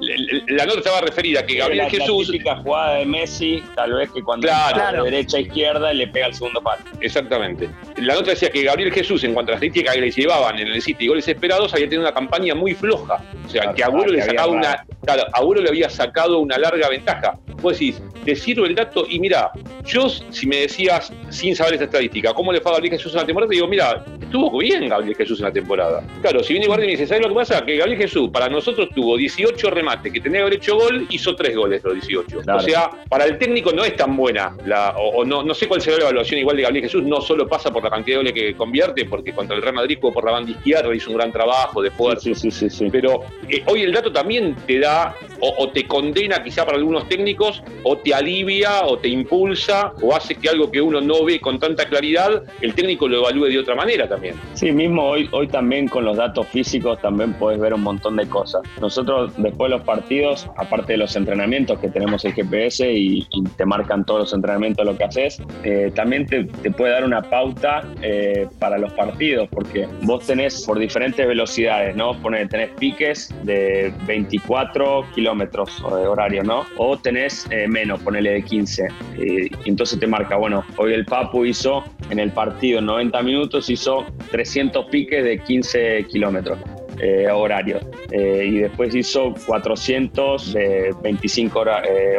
La, nota estaba referida a que Gabriel Jesús. La típica jugada de Messi, tal vez que cuando claro. de derecha a izquierda le pega el segundo palo. Exactamente. La nota decía que Gabriel Jesús, en cuanto a las estadísticas que le llevaban en el City goles esperados, había tenido una campaña muy floja. O sea, que Agüero le sacaba una. Claro, Agüero le había sacado una larga ventaja. Vos decís, te sirve el dato y mira, yo si me decías sin saber esta estadística, ¿cómo le fue a Gabriel Jesús en la temporada? Te digo, mira, estuvo bien Gabriel Jesús en la temporada. Claro, si viene Guardia y me dice, ¿sabes lo que pasa? Que Gabriel Jesús para nosotros tuvo 18 remates, que tenía que haber hecho gol, hizo 3 goles los 18. O sea, para el técnico no es tan buena, la, o, no, no sé cuál será la evaluación igual de Gabriel Jesús, no solo pasa por la cantidad de goles que convierte, porque contra el Real Madrid jugó por la banda izquierda, hizo un gran trabajo de fuerza. Sí, sí, sí, Pero eh, hoy el dato también te da, o, te condena quizá para algunos técnicos, o te alivia, o te impulsa, o hace que algo que uno no ve con tanta claridad, el técnico lo evalúe de otra manera también. Sí, mismo hoy, hoy también con los datos físicos también puedes ver un montón de cosas. Nosotros después de los partidos, aparte de los entrenamientos que tenemos el GPS y, te marcan todos los entrenamientos lo que haces, eh, también te, puede dar una pauta eh, para los partidos, porque vos tenés por diferentes velocidades, ¿no? Pone, tenés piques de 24 kilómetros horario, ¿no? O tenés eh, menos, ponele de 15. y entonces te marca, bueno, hoy el Papu hizo en el partido en 90 minutos, hizo 300 piques de 15 kilómetros. Eh, horarios. Eh, y después hizo 400 de 25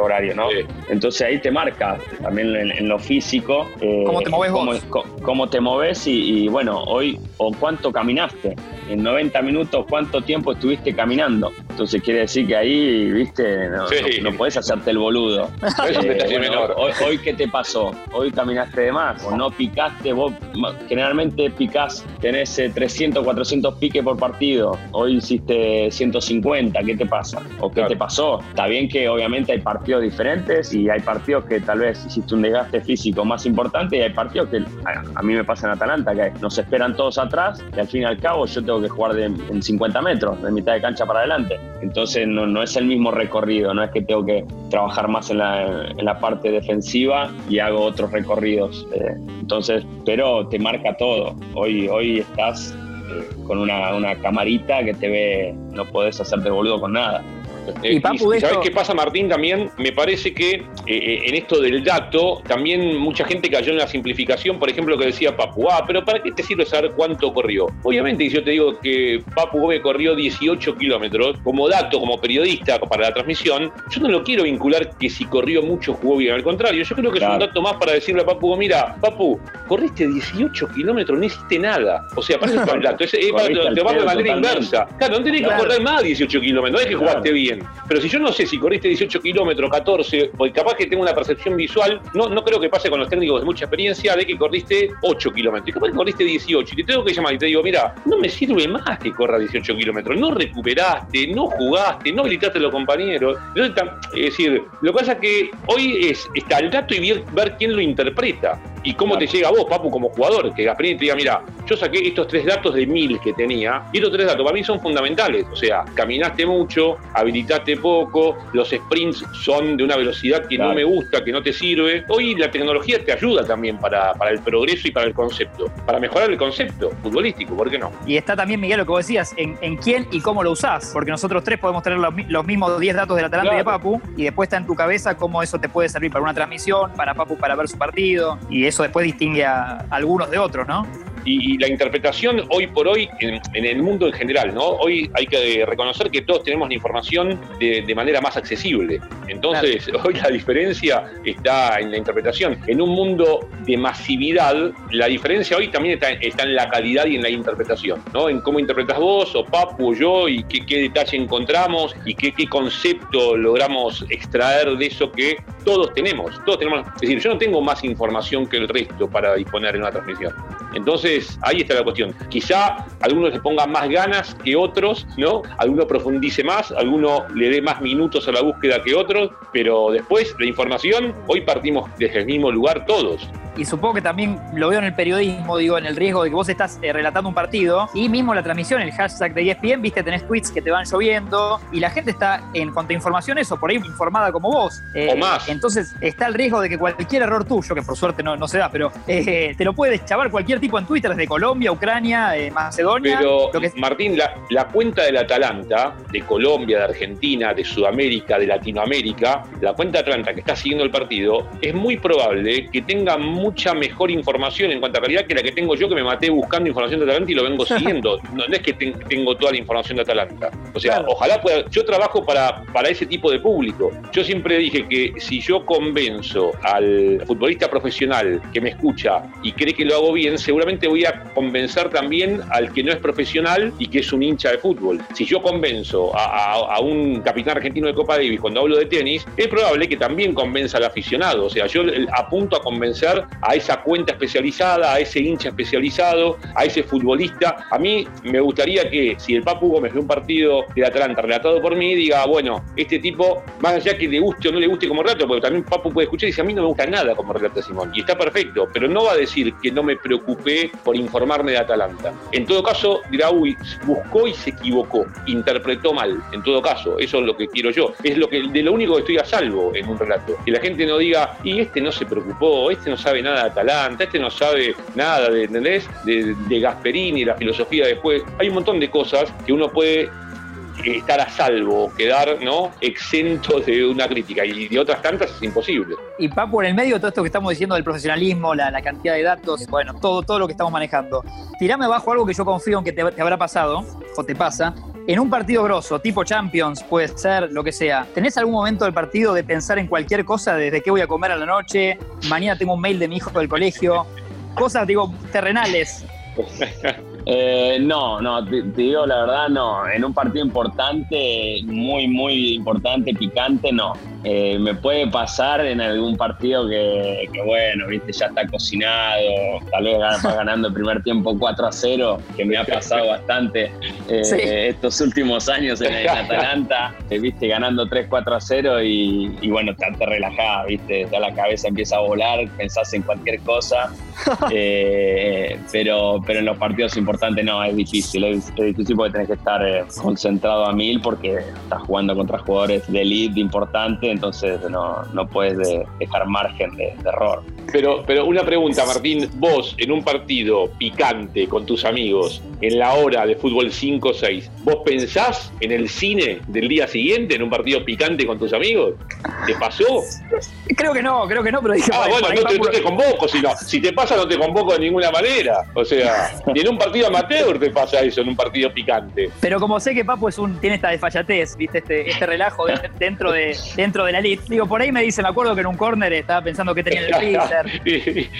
horarios, ¿no? Entonces ahí te marca también en, lo físico. ¿Cómo te moves cómo, vos? Cómo, te moves y, bueno, hoy, o cuánto caminaste. En 90 minutos, cuánto tiempo estuviste caminando. Entonces quiere decir que ahí, viste, no, no, podés hacerte el boludo. hoy, hoy, ¿qué te pasó? Hoy caminaste de más o no picaste. Vos generalmente picás, tenés 300, 400 piques por partido. Hoy hiciste 150. ¿Qué te pasa? ¿O qué te pasó? Está bien que obviamente hay partidos diferentes y hay partidos que tal vez hiciste un desgaste físico más importante y hay partidos que a, mí me pasa en Atalanta que nos esperan todos atrás y al fin y al cabo yo tengo que jugar de, en 50 metros, de mitad de cancha para adelante. Entonces no, no, es el mismo recorrido, no es que tengo que trabajar más en la, en la parte defensiva y hago otros recorridos. Eh, entonces, pero te marca todo. Hoy, hoy estás con una, una camarita que te ve, no podés hacerte boludo con nada. Y, ¿Sabes qué pasa, Martín? También me parece que eh, eh, en esto del dato, también mucha gente cayó en la simplificación, por ejemplo, que decía Papu, ah, pero ¿para qué te sirve saber cuánto corrió? Obviamente, si yo te digo que Papu Gómez corrió 18 kilómetros, como dato, como periodista para la transmisión, yo no lo quiero vincular que si corrió mucho jugó bien, al contrario, yo creo que es un dato más para decirle a Papu, mira, Papu, corriste 18 kilómetros, no hiciste nada. O sea, para el dato, es, para, te va de manera inversa. Claro, no tenés que correr más 18 kilómetros, no es que jugaste bien. Pero si yo no sé si corriste 18 kilómetros, 14, porque capaz que tengo una percepción visual, no, no creo que pase con los técnicos de mucha experiencia de que corriste 8 kilómetros. Capaz que corriste 18 y te tengo que llamar y te digo, mira, no me sirve más que corra 18 kilómetros. No recuperaste, no jugaste, no habilitaste a los compañeros. Es decir, lo que pasa es que hoy es está el dato y ver, quién lo interpreta y cómo te llega a vos, Papu, como jugador. Que Gasperini te diga, mira, yo saqué estos tres datos de mil que tenía y estos tres datos para mí son fundamentales. O sea, caminaste mucho, habilitaste poco, los sprints son de una velocidad que no me gusta, que no te sirve. Hoy la tecnología te ayuda también para, para el progreso y para el concepto, para mejorar el concepto futbolístico, ¿por qué no? Y está también, Miguel, lo que vos decías, en, en quién y cómo lo usás, porque nosotros tres podemos tener los, mismos 10 datos del Atalanta y de Papu, y después está en tu cabeza cómo eso te puede servir para una transmisión, para Papu para ver su partido, y eso después distingue a algunos de otros, ¿no? Y, la interpretación hoy por hoy en, el mundo en general, ¿no? Hoy hay que reconocer que todos tenemos la información de, manera más accesible. Entonces, hoy la diferencia está en la interpretación. En un mundo de masividad, la diferencia hoy también está, en la calidad y en la interpretación, ¿no? En cómo interpretas vos, o Papu, o yo, y qué, detalle encontramos, y qué, qué concepto logramos extraer de eso que todos tenemos. Todos tenemos. Es decir, yo no tengo más información que el resto para disponer en una transmisión. Entonces, ahí está la cuestión. Quizá algunos le pongan más ganas que otros, ¿no? Alguno profundice más, alguno le dé más minutos a la búsqueda que otros, pero después la información, hoy partimos desde el mismo lugar todos y supongo que también lo veo en el periodismo, digo, en el riesgo de que vos estás eh, relatando un partido y mismo la transmisión, el hashtag de ESPN, viste, tenés tweets que te van lloviendo y la gente está en cuanto a información eso, por ahí informada como vos. Eh, o más. Entonces está el riesgo de que cualquier error tuyo, que por suerte no, no se da, pero eh, te lo puede chavar cualquier tipo en Twitter, desde Colombia, Ucrania, Macedonia. Pero, Martín, la, la cuenta del Atalanta, de Colombia, de Argentina, de Sudamérica, de Latinoamérica, la cuenta de Atalanta que está siguiendo el partido, es muy probable que tenga mucha mejor información en cuanto a calidad que la que tengo yo, que me maté buscando información de Atalanta y lo vengo siguiendo. No, es que tengo toda la información de Atalanta. O sea, ojalá pueda. Yo trabajo para, para ese tipo de público. Yo siempre dije que si yo convenzo al futbolista profesional que me escucha y cree que lo hago bien, seguramente voy a convencer también al que no es profesional y que es un hincha de fútbol. Si yo convenzo a, un capitán argentino de Copa Davis cuando hablo de tenis, es probable que también convenza al aficionado. O sea, yo apunto a convencer a esa cuenta especializada, a ese hincha especializado, a ese futbolista. A mí me gustaría que si el Papu Gómez ve un partido de Atlanta relatado por mí, diga, bueno, este tipo, más allá que le guste o no le guste como relato, porque también Papu puede escuchar y dice, a mí no me gusta nada como relata Simón. Y está perfecto, pero no va a decir que no me preocupé por informarme de Atalanta. En todo caso, dirá, buscó y se equivocó, interpretó mal. En todo caso, eso es lo que quiero yo. Es lo que, de lo único que estoy a salvo en un relato. Que la gente no diga, y este no se preocupó, este no sabe nada Atalanta, este no sabe nada de, ¿entendés? De, de Gasperini, la filosofía después. Hay un montón de cosas que uno puede estar a salvo, quedar ¿no? exento de una crítica. Y de otras tantas es imposible. Y Papu, en el medio de todo esto que estamos diciendo del profesionalismo, la, cantidad de datos, bueno, todo, todo lo que estamos manejando, tirame bajo algo que yo confío en que te habrá pasado, o te pasa, en un partido grosso, tipo Champions, puede ser lo que sea, ¿tenés algún momento del partido de pensar en cualquier cosa, desde qué voy a comer a la noche, mañana tengo un mail de mi hijo del colegio, cosas, digo, terrenales? Eh, no, no, te, digo la verdad, no. En un partido importante, muy, muy importante, picante, no. Eh, me puede pasar en algún partido que, bueno, viste, ya está cocinado, tal vez va ganando el primer tiempo 4 a 0, que me ha pasado bastante eh, estos últimos años en, el Atalanta, viste, ganando 3, 4 a 0 y, bueno, te relajada, viste, ya la cabeza empieza a volar, pensás en cualquier cosa, pero, pero en los partidos importantes no, es difícil, es, difícil porque tenés que estar eh, concentrado a mil porque estás jugando contra jugadores de elite importante, entonces no, no puedes dejar margen de, error. Pero, pero una pregunta, Martín, vos en un partido picante con tus amigos, en la hora de fútbol 5 o 6, ¿vos pensás en el cine del día siguiente, en un partido picante con tus amigos? ¿Te pasó? Creo que no, creo que no, pero dije... Ah, bueno, no te, no te, convoco, sino, si te pasa no te convoco de ninguna manera. O sea, ni en un partido amateur te pasa eso, en un partido picante. Pero como sé que Papu es un, tiene esta desfachatez, viste, este, este relajo dentro de, dentro de la elite, digo, por ahí me dice, me acuerdo que en un córner estaba pensando que tenía el freezer.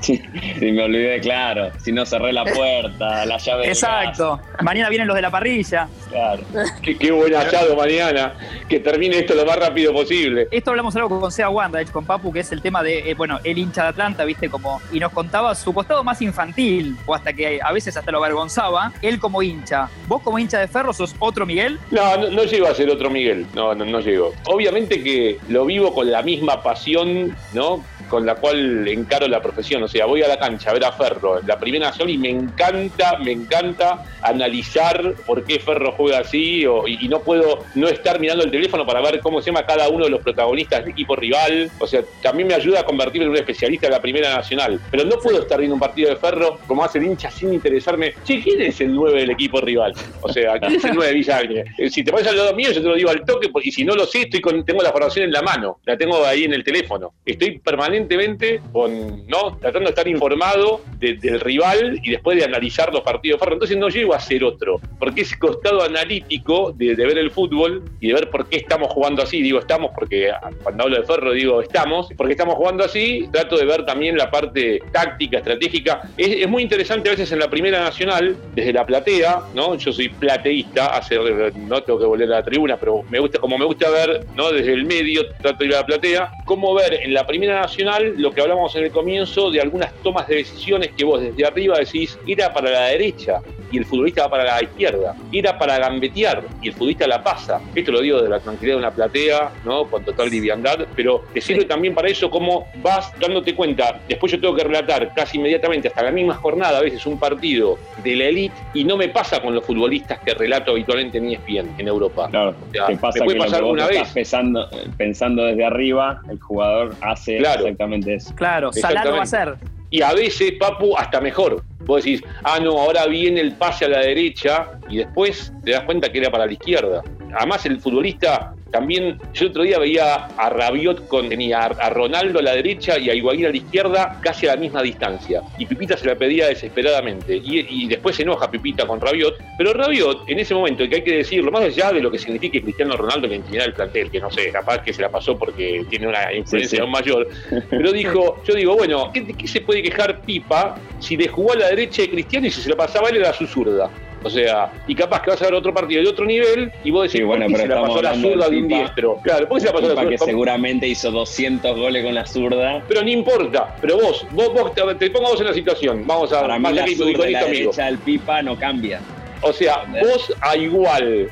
sí, me olvidé, claro, si no cerré la puerta, la llave Exacto, mañana vienen los de la parrilla. Claro. Qué, buen hallado mañana, que termine esto lo más rápido posible. Esto hablamos algo con Sea Wanda, con Papu, que es el tema de, eh, bueno, el hincha de Atlanta, viste, como, y nos contaba su costado más infantil, o hasta que a veces hasta lo avergonzaba, él como hincha. ¿Vos como hincha de Ferro sos otro Miguel? No, no, llego a ser otro Miguel, no, no, no llego. Obviamente que lo vivo con la misma pasión, ¿no? Con la cual encaro la profesión. O sea, voy a la cancha a ver a Ferro la primera nación y me encanta, me encanta analizar por qué Ferro juega así y, no puedo no estar mirando el teléfono para ver cómo se llama cada uno de los protagonistas del equipo rival. O sea, también me ayuda a convertirme en un especialista de la primera nacional. Pero no puedo estar viendo un partido de Ferro como hace el hincha sin interesarme. Che, ¿quién es el 9 del equipo rival? O sea, ¿quién es el 9 de Villa eh, Si te pones al lado mío, yo te lo digo al toque, y si no lo sé, estoy con, tengo la formación en la mano, la tengo ahí en el teléfono. Estoy permanentemente permanentemente con, ¿no? tratando de estar informado del rival y después de analizar los partidos de Entonces no llego a ser otro, porque ese costado analítico de, ver el fútbol y de ver por qué estamos jugando así, digo estamos porque cuando hablo de Ferro digo estamos, porque estamos jugando así, trato de ver también la parte táctica, estratégica. Es, muy interesante a veces en la Primera Nacional, desde la platea, ¿no? Yo soy plateísta, hace, no tengo que volver a la tribuna, pero me gusta, como me gusta ver, ¿no? Desde el medio, trato de ir a la platea, cómo ver en la Primera Nacional lo que hablamos en el comienzo de algunas tomas de decisiones que vos desde arriba decís, era para la derecha y el futbolista va para la izquierda, era para gambetear y el futbolista la pasa. Esto lo digo de la tranquilidad de una platea, ¿no? Con total liviandad, pero te sirve también para eso como vas dándote cuenta. Después yo tengo que relatar casi inmediatamente, hasta la misma jornada, a veces un partido de la elite y no me pasa con los futbolistas que relato habitualmente en ESPN en Europa. Claro, te pasa puede pasar alguna vez. Pensando, pensando desde arriba, el jugador hace exactamente eso. Claro, Salado va a ser. Y a veces, Papu, hasta mejor. Vos decís, ah, no, ahora viene el pase a la derecha y después te das cuenta que era para la izquierda. Además, el futbolista también, yo otro día veía a Rabiot con tenía a Ronaldo a la derecha y a Higuaín a la izquierda casi a la misma distancia. Y Pipita se la pedía desesperadamente. Y, después se enoja Pipita con Rabiot. Pero Rabiot, en ese momento, que hay que decirlo, más allá de lo que signifique Cristiano Ronaldo en la intimidad del plantel, que no sé, capaz que se la pasó porque tiene una influencia aún mayor, pero dijo, yo digo, bueno, ¿qué, ¿qué, se puede quejar Pipa si le jugó a la derecha de Cristiano y si se la pasaba él era su zurda? O sea, y capaz que vas a ver otro partido de otro nivel y vos decís, bueno, pero se la pasó la zurda de un diestro? Claro, ¿por qué se la pasó la zurda? que seguramente hizo 200 goles con la zurda. Pero no importa, pero vos, vos, vos te, te pongo vos en la situación. Vamos a Para mí la zurda de la derecha del Pipa no cambia. O sea, vos a igual,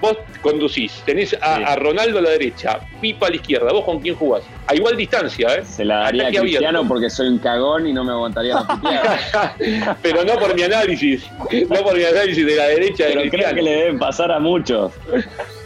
vos conducís, tenés a, Ronaldo a la derecha, Pipa a la izquierda, vos con quién jugás. A igual distancia, ¿eh? Se la daría a Cristiano porque soy un cagón y no me aguantaría la Pero no por mi análisis, no por mi análisis de la derecha Pero de creo que le deben pasar a muchos.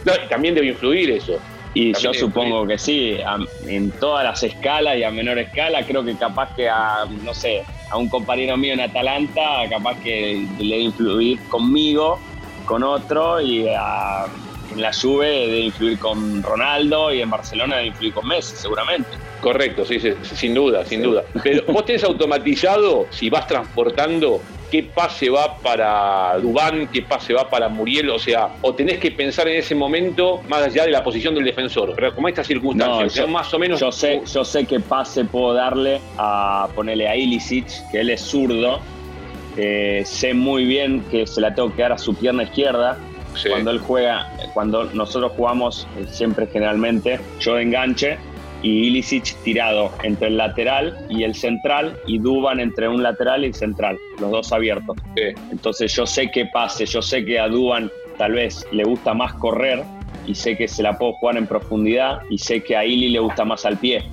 No, también debe influir eso. Y yo supongo que sí, en todas las escalas y a menor escala, creo que capaz que a, no sé, a un compañero mío en Atalanta, capaz que le debe influir conmigo con otro y en la Juve debe influir con Ronaldo y en Barcelona debe influir con Messi, seguramente. Correcto, sí, sí sin duda, sin duda. Pero vos tenés automatizado, si vas transportando, qué pase va para Dubán, qué pase va para Muriel, o sea, o tenés que pensar en ese momento más allá de la posición del defensor, pero como estas circunstancias, yo, más o menos... Yo sé, yo sé qué pase puedo darle a ponerle a Ilicic, que él es zurdo, eh, sé muy bien que se la tengo que dar a su pierna izquierda, Cuando él juega, cuando nosotros jugamos eh, siempre generalmente, yo enganche y Ilicic tirado entre el lateral y el central y Duban entre un lateral y el central, los dos abiertos. Entonces yo sé que pase, yo sé que a Duban tal vez le gusta más correr y sé que se la puedo jugar en profundidad y sé que a Ili le gusta más al pie.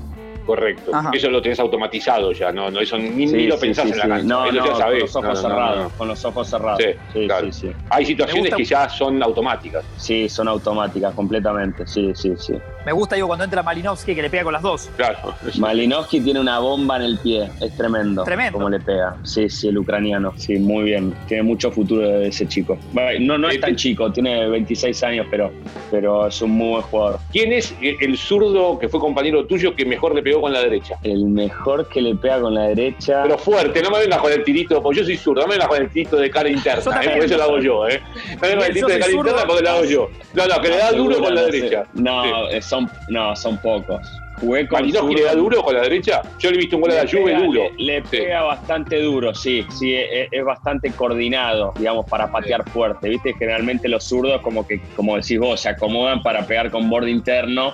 Correcto. Eso lo tenés automatizado ya, no, no eso ni, lo pensás en la cancha. No, no, con los ojos cerrados. Con los ojos cerrados. Sí, Hay situaciones que ya son automáticas. Sí, son automáticas completamente. Sí, sí, sí. Me gusta, digo, cuando entra Malinowski que le pega con las dos. Claro. Malinowski tiene una bomba en el pie. Es tremendo. Tremendo. Como le pega. Sí, sí, el ucraniano. Sí, muy bien. Tiene mucho futuro ese chico. No, no es tan chico, tiene 26 años, pero, pero es un muy buen jugador. ¿Quién es el zurdo que fue compañero tuyo que mejor le pegó con la derecha. El mejor que le pega con la derecha. Pero fuerte, no me vengas con el tirito, porque yo soy zurdo, no me vengas con el tirito de cara interna, eh, por eso lo hago yo, ¿eh? No me vengas con el tirito de cara interna porque lo hago yo. No, no, que le da duro con la derecha. No, son, no, son pocos. Jugué con le da duro con la derecha. Yo le he visto un gol a la Juve duro. Le, pega bastante duro, sí. Sí, es, bastante coordinado, digamos, para patear fuerte. Viste, generalmente los zurdos, como que, como decís vos, se acomodan para pegar con borde interno.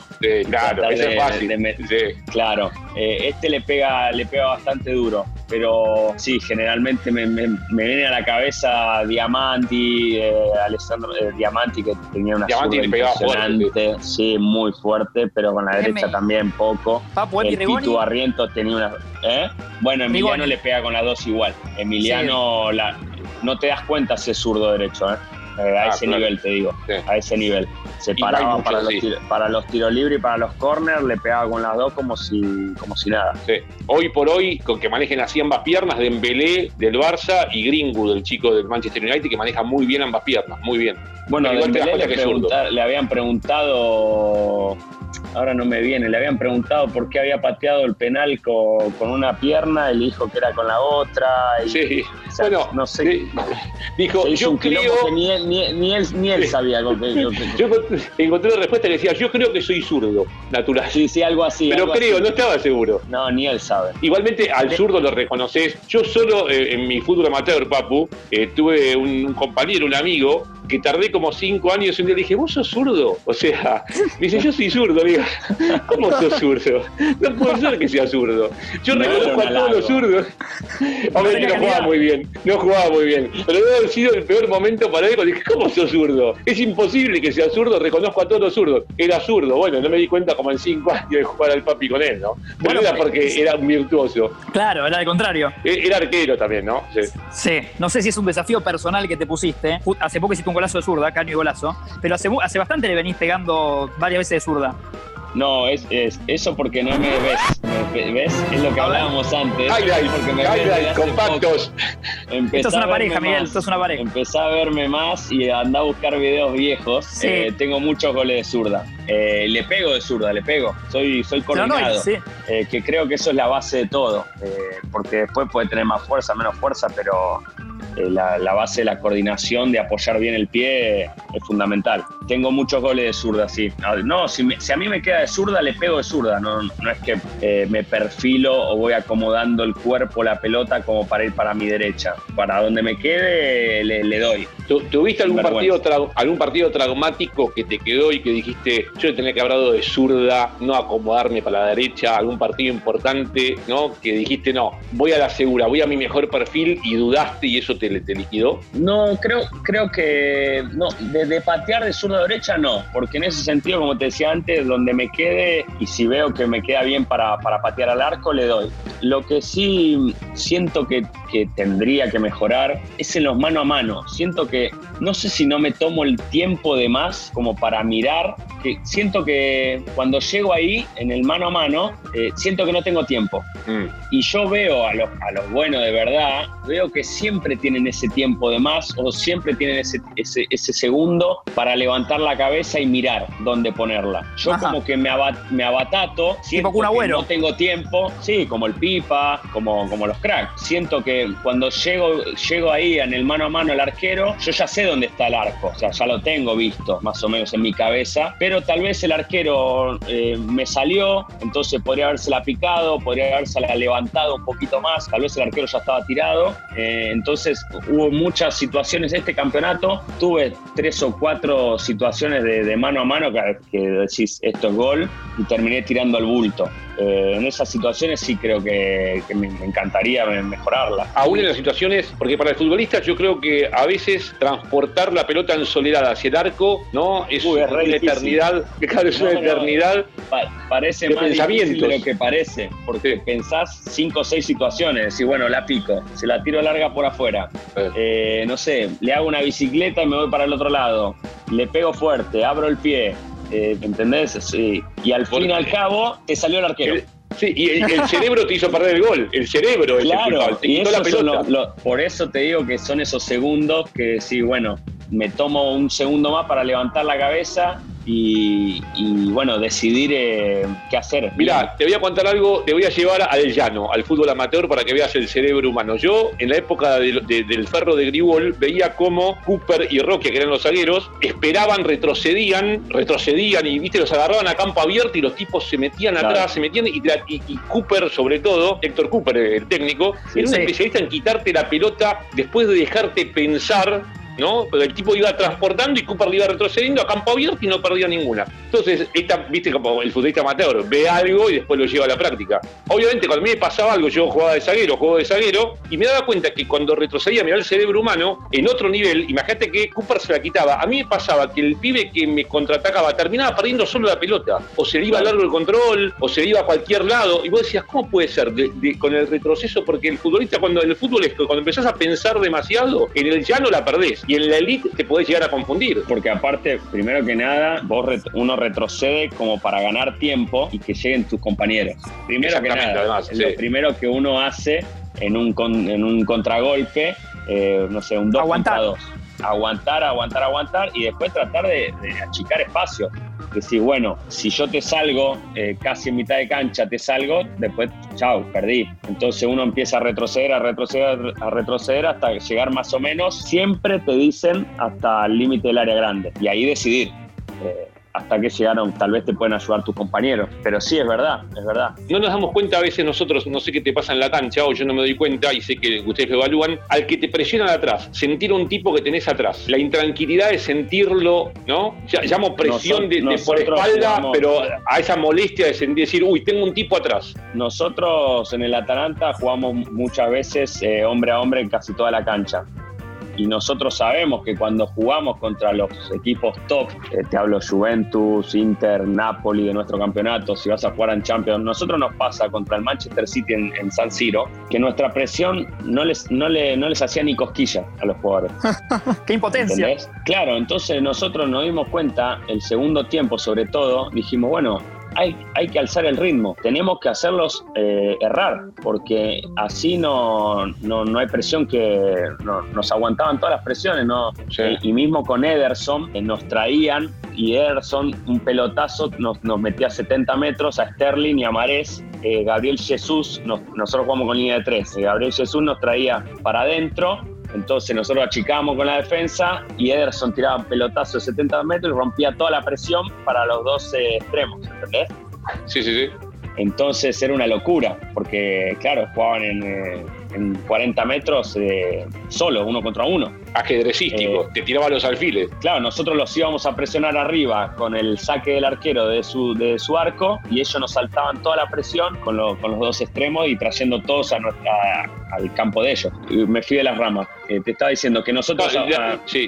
claro, eso es fácil. Claro. Eh, este le pega, le pega bastante duro. Pero sí, generalmente me, viene a la cabeza Diamanti, eh, Alessandro eh, Diamanti, que tenía una Diamanti impresionante. Sí, muy fuerte, pero con la derecha también poco. Papu, el Pitu Arriento tenía una. ¿eh? Bueno, Emiliano le pega con las dos igual. Emiliano la, no te das cuenta si es zurdo derecho, ¿eh? eh a ah, ese nivel te digo, a ese nivel. Se paraba para, los para, los tiros libres y para los corners, le pegaba con las dos como si, como si nada. Hoy por hoy, con que manejen así ambas piernas, de Dembélé del Barça y Greenwood, el chico del Manchester United, que maneja muy bien ambas piernas, muy bien. Bueno, Dembélé le, le habían preguntado ahora no me viene, le habían preguntado por qué había pateado el penal con, una pierna, y le dijo que era con la otra. sí, bueno, no sé. dijo, yo creo. Que ni, él, ni, él, ni él sabía. Lo que, yo encontré una respuesta que decía, yo creo que soy zurdo, natural. Sí, sí, algo así. Pero creo, no estaba seguro. No, ni él sabe. Igualmente al zurdo lo reconoces. Yo solo eh, en mi fútbol amateur, Papu, eh, tuve un compañero, un amigo, que tardé como cinco años y un día le dije, ¿vos sos zurdo? O sea, me dice, yo soy zurdo. Le digo, ¿cómo sos zurdo? No puede ser que sea zurdo. Yo reconozco a todos los zurdos. Hombre, que no jugaba muy bien, no jugaba muy bien. Pero debe haber sido el peor momento para él. Dije, ¿cómo sos zurdo? Es imposible que sea zurdo, reconozco a todos los zurdos. Era zurdo. Bueno, no me di cuenta como en cinco años de jugar al papi con él, ¿no? Bueno, era porque era un virtuoso. Claro, era al contrario. E-, era arquero también, ¿no? Sí. sí. No sé si es un desafío personal que te pusiste. Hace poco hiciste un golazo de zurda, caño y golazo, pero hace, hace bastante le venís pegando varias veces de zurda. No, es, es, eso porque no me ves. ¿Ves? Es lo que hablábamos antes. Highlight, porque me highlight, compactos. Esto es una pareja, Miguel, esto es una pareja. Empecé a verme más y andá a buscar videos viejos. Eh, tengo muchos goles de zurda. Eh, le pego de zurda, le pego. Soy, soy coordinado. Eh, que creo que eso es la base de todo. porque después puede tener más fuerza, menos fuerza, pero eh, la, base de la coordinación, de apoyar bien el pie, es fundamental. Tengo muchos goles de zurda, sí. No, si, a mí me queda de zurda, le pego de zurda. No, no es que eh, me perfilo o voy acomodando el cuerpo, la pelota, como para ir para mi derecha. Para donde me quede, le, doy. ¿Tuviste algún partido, algún partido traumático que te quedó y que dijiste, yo tenía que haber dado de zurda, no acomodarme para la derecha? ¿Algún partido importante, no? Que dijiste, no, voy a la segura, voy a mi mejor perfil y dudaste y eso te te, liquidó? No, creo, creo que no, de, patear de zurda a derecha no, porque en ese sentido, como te decía antes, donde me quede y si veo que me queda bien para, para patear al arco, le doy. Lo que sí siento que, que, tendría que mejorar es en los mano a mano. Siento que, no sé si no me tomo el tiempo de más como para mirar, que siento que cuando llego ahí, en el mano a mano, eh, siento que no tengo tiempo. Mm. Y yo veo a los, a los buenos de verdad, veo que siempre tienen ese tiempo de más o siempre tienen ese, ese, ese segundo para levantar la cabeza y mirar dónde ponerla. Yo como que me, me abatato, siento que no tengo tiempo, sí, como el pipa, como, como los cracks. Siento que cuando llego, llego ahí en el mano a mano el arquero, yo ya sé dónde está el arco, o sea, ya lo tengo visto más o menos en mi cabeza, pero tal vez el arquero eh, me salió, entonces podría habérsela picado, podría habérsela levantado un poquito más, tal vez el arquero ya estaba tirado, eh, entonces hubo muchas situaciones este campeonato, tuve tres o cuatro situaciones de, mano a mano que, que decís esto es gol y terminé tirando al bulto. Eh, en esas situaciones sí creo que, me, encantaría mejorarla. Aún en las situaciones, porque para el futbolista yo creo que a veces transportar la pelota en soledad hacia el arco, ¿no? Es, una eternidad, es una eternidad. parece más de lo que parece, porque pensás cinco o seis situaciones, y bueno, la pico, se la tiro larga por afuera, eh, no sé, le hago una bicicleta y me voy para el otro lado, le pego fuerte, abro el pie, eh, ¿entendés? Sí. Y al fin y al cabo te salió el arquero. Sí, y el, cerebro te hizo perder el gol. El cerebro claro, y la pelota. por eso te digo que son esos segundos que sí, bueno, me tomo un segundo más para levantar la cabeza y, bueno, decidir eh, qué hacer. Mira, te voy a contar algo, te voy a llevar al llano, al fútbol amateur, para que veas el cerebro humano. Yo, en la época del ferro de Gribol, veía cómo Cooper y Roque, que eran los zagueros, esperaban, retrocedían, retrocedían y, viste, los agarraban a campo abierto y los tipos se metían atrás, se metían y, y, Cooper, sobre todo, Héctor Cooper, el técnico, era un especialista en quitarte la pelota después de dejarte pensar ¿no? Pero el tipo iba transportando y Cooper le iba retrocediendo a campo abierto y no perdía ninguna. Entonces, esta, viste como el futbolista amateur, ve algo y después lo lleva a la práctica. Obviamente, cuando a mí me pasaba algo, yo jugaba de zaguero, juego de zaguero, y me daba cuenta que cuando retrocedía, miraba el cerebro humano, en otro nivel, imagínate que Cooper se la quitaba. A mí me pasaba que el pibe que me contraatacaba terminaba perdiendo solo la pelota, o se le iba a largo el control, o se le iba a cualquier lado, y vos decías, ¿cómo puede ser con el retroceso? Porque el futbolista, cuando el fútbol es cuando empezás a pensar demasiado, en el llano la perdés y en la elite te podés llegar a confundir. Porque aparte, primero que nada, vos uno retrocede como para ganar tiempo y que lleguen tus compañeros. Primero que nada, además, lo primero que uno hace en un, en un contragolpe, eh, no sé, un 2 contra 2 aguantar, aguantar, aguantar y después tratar de, achicar espacio. Decir, bueno, si yo te salgo eh, casi en mitad de cancha, te salgo, después, chao, perdí. Entonces uno empieza a retroceder, a retroceder, a retroceder hasta llegar más o menos. Siempre te dicen hasta el límite del área grande y ahí decidir. Eh, hasta que llegaron, tal vez te pueden ayudar tus compañeros. Pero sí, es verdad, es verdad. No nos damos cuenta a veces nosotros, no sé qué te pasa en la cancha, o yo no me doy cuenta y sé que ustedes lo evalúan, al que te presionan atrás, sentir un tipo que tenés atrás. La intranquilidad de sentirlo, ¿no? Ya, llamo presión de, por espalda, pero a esa molestia de sentir, decir, uy, tengo un tipo atrás. Nosotros en el Atalanta jugamos muchas veces eh, hombre a hombre en casi toda la cancha y nosotros sabemos que cuando jugamos contra los equipos top, eh, te hablo Juventus, Inter, Napoli de nuestro campeonato, si vas a jugar en Champions, nosotros nos pasa contra el Manchester City en, San Siro, que nuestra presión no les, no, le, no les hacía ni cosquilla a los jugadores. ¡Qué impotencia! Claro, entonces nosotros nos dimos cuenta, el segundo tiempo sobre todo, dijimos, bueno, hay, hay que alzar el ritmo, tenemos que hacerlos eh, errar, porque así no, no, hay presión que nos aguantaban todas las presiones, ¿no? Y, mismo con Ederson eh, nos traían y Ederson un pelotazo nos, nos metía a 70 metros a Sterling y a Marés. Eh, Gabriel Jesús, nosotros jugamos con línea de 3, Gabriel Jesús nos traía para adentro entonces nosotros achicábamos con la defensa y Ederson tiraba un pelotazo de 70 metros y rompía toda la presión para los dos extremos, ¿entendés? Sí, sí, sí. Entonces era una locura, porque claro, jugaban en, eh, en 40 metros eh, solo, uno contra uno. Ajedrecístico, eh, te tiraba los alfiles. Claro, nosotros los íbamos a presionar arriba con el saque del arquero de su, de su arco y ellos nos saltaban toda la presión con, con los dos extremos y trayendo todos a nuestra, al campo de ellos. Me fui de las ramas. Eh, te estaba diciendo que nosotros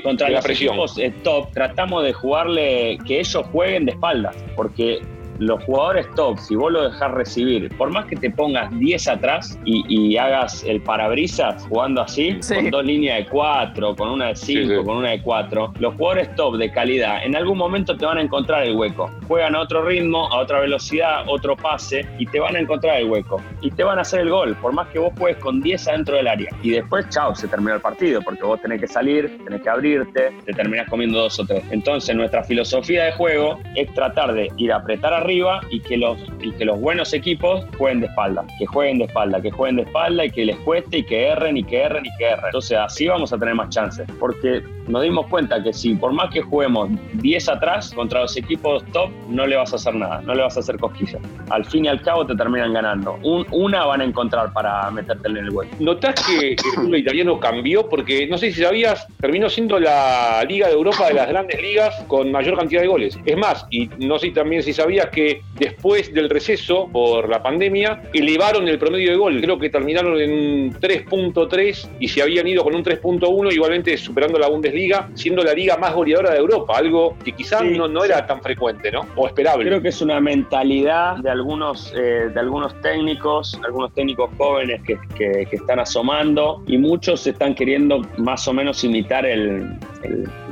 contra la presión. top tratamos de jugarle que ellos jueguen de espaldas, porque los jugadores top, si vos lo dejás recibir, por más que te pongas 10 atrás y, hagas el parabrisas jugando así, con dos líneas de 4, con una de 5, con una de 4, los jugadores top de calidad en algún momento te van a encontrar el hueco. Juegan a otro ritmo, a otra velocidad, otro pase y te van a encontrar el hueco. Y te van a hacer el gol, por más que vos juegues con 10 adentro del área. Y después, chao, se terminó el partido, porque vos tenés que salir, tenés que abrirte, te terminás comiendo dos o tres. Entonces, nuestra filosofía de juego es tratar de ir a apretar arriba y que los, y que los buenos equipos jueguen de espalda, que jueguen de espalda, que jueguen de espalda y que les cueste y que erren y que erren y que erren. Entonces, así vamos a tener más chances, porque nos dimos cuenta que si por más que juguemos 10 atrás contra los equipos top, no le vas a hacer nada, no le vas a hacer cosquillas. Al fin y al cabo te terminan ganando. una van a encontrar para meterte en el hueco. ¿Notás que el fútbol italiano cambió? Porque no sé si sabías, terminó siendo la Liga de Europa de las grandes ligas con mayor cantidad de goles. Es más, y no sé también si sabías que después del receso por la pandemia, elevaron el promedio de gol. Creo que terminaron en 3.3 y se habían ido con un 3.1, igualmente superando la Bundesliga, siendo la liga más goleadora de Europa, algo que quizás no, no, era tan frecuente, ¿no? O esperable. Creo que es una mentalidad de algunos, eh, de algunos técnicos, algunos técnicos jóvenes que, que, están asomando y muchos están queriendo más o menos imitar el,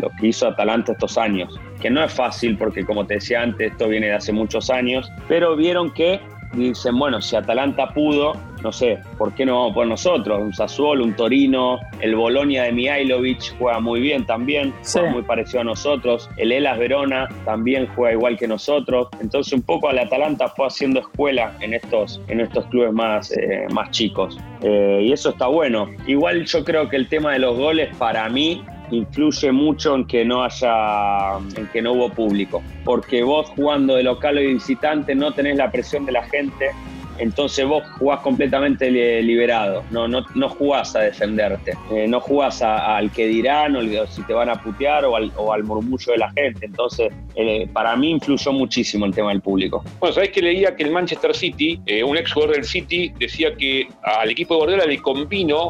lo que hizo Atalanta estos años. Que no es fácil porque, como te decía antes, esto viene de hace muchos años, pero vieron que dicen, bueno, si Atalanta pudo, no sé, ¿por qué no vamos por nosotros? Un Sassuolo, un Torino, el Bolonia de Mihailovic juega muy bien también, juega muy parecido a nosotros, el Elas Verona también juega igual que nosotros, entonces un poco al Atalanta fue haciendo escuela en estos, en estos clubes más, eh, más chicos. Eh, y eso está bueno. Igual yo creo que el tema de los goles para mí influye mucho en que no haya, en que no hubo público. Porque vos jugando de local o de visitante no tenés la presión de la gente entonces vos jugás completamente liberado, no, no, no jugás a defenderte, eh, no jugás al que dirán o si te van a putear o al, murmullo de la gente. Entonces, eh, para mí influyó muchísimo el tema del público. Bueno, sabés que leía que el Manchester City, eh, un ex jugador del City, decía que al equipo de Guardiola le convino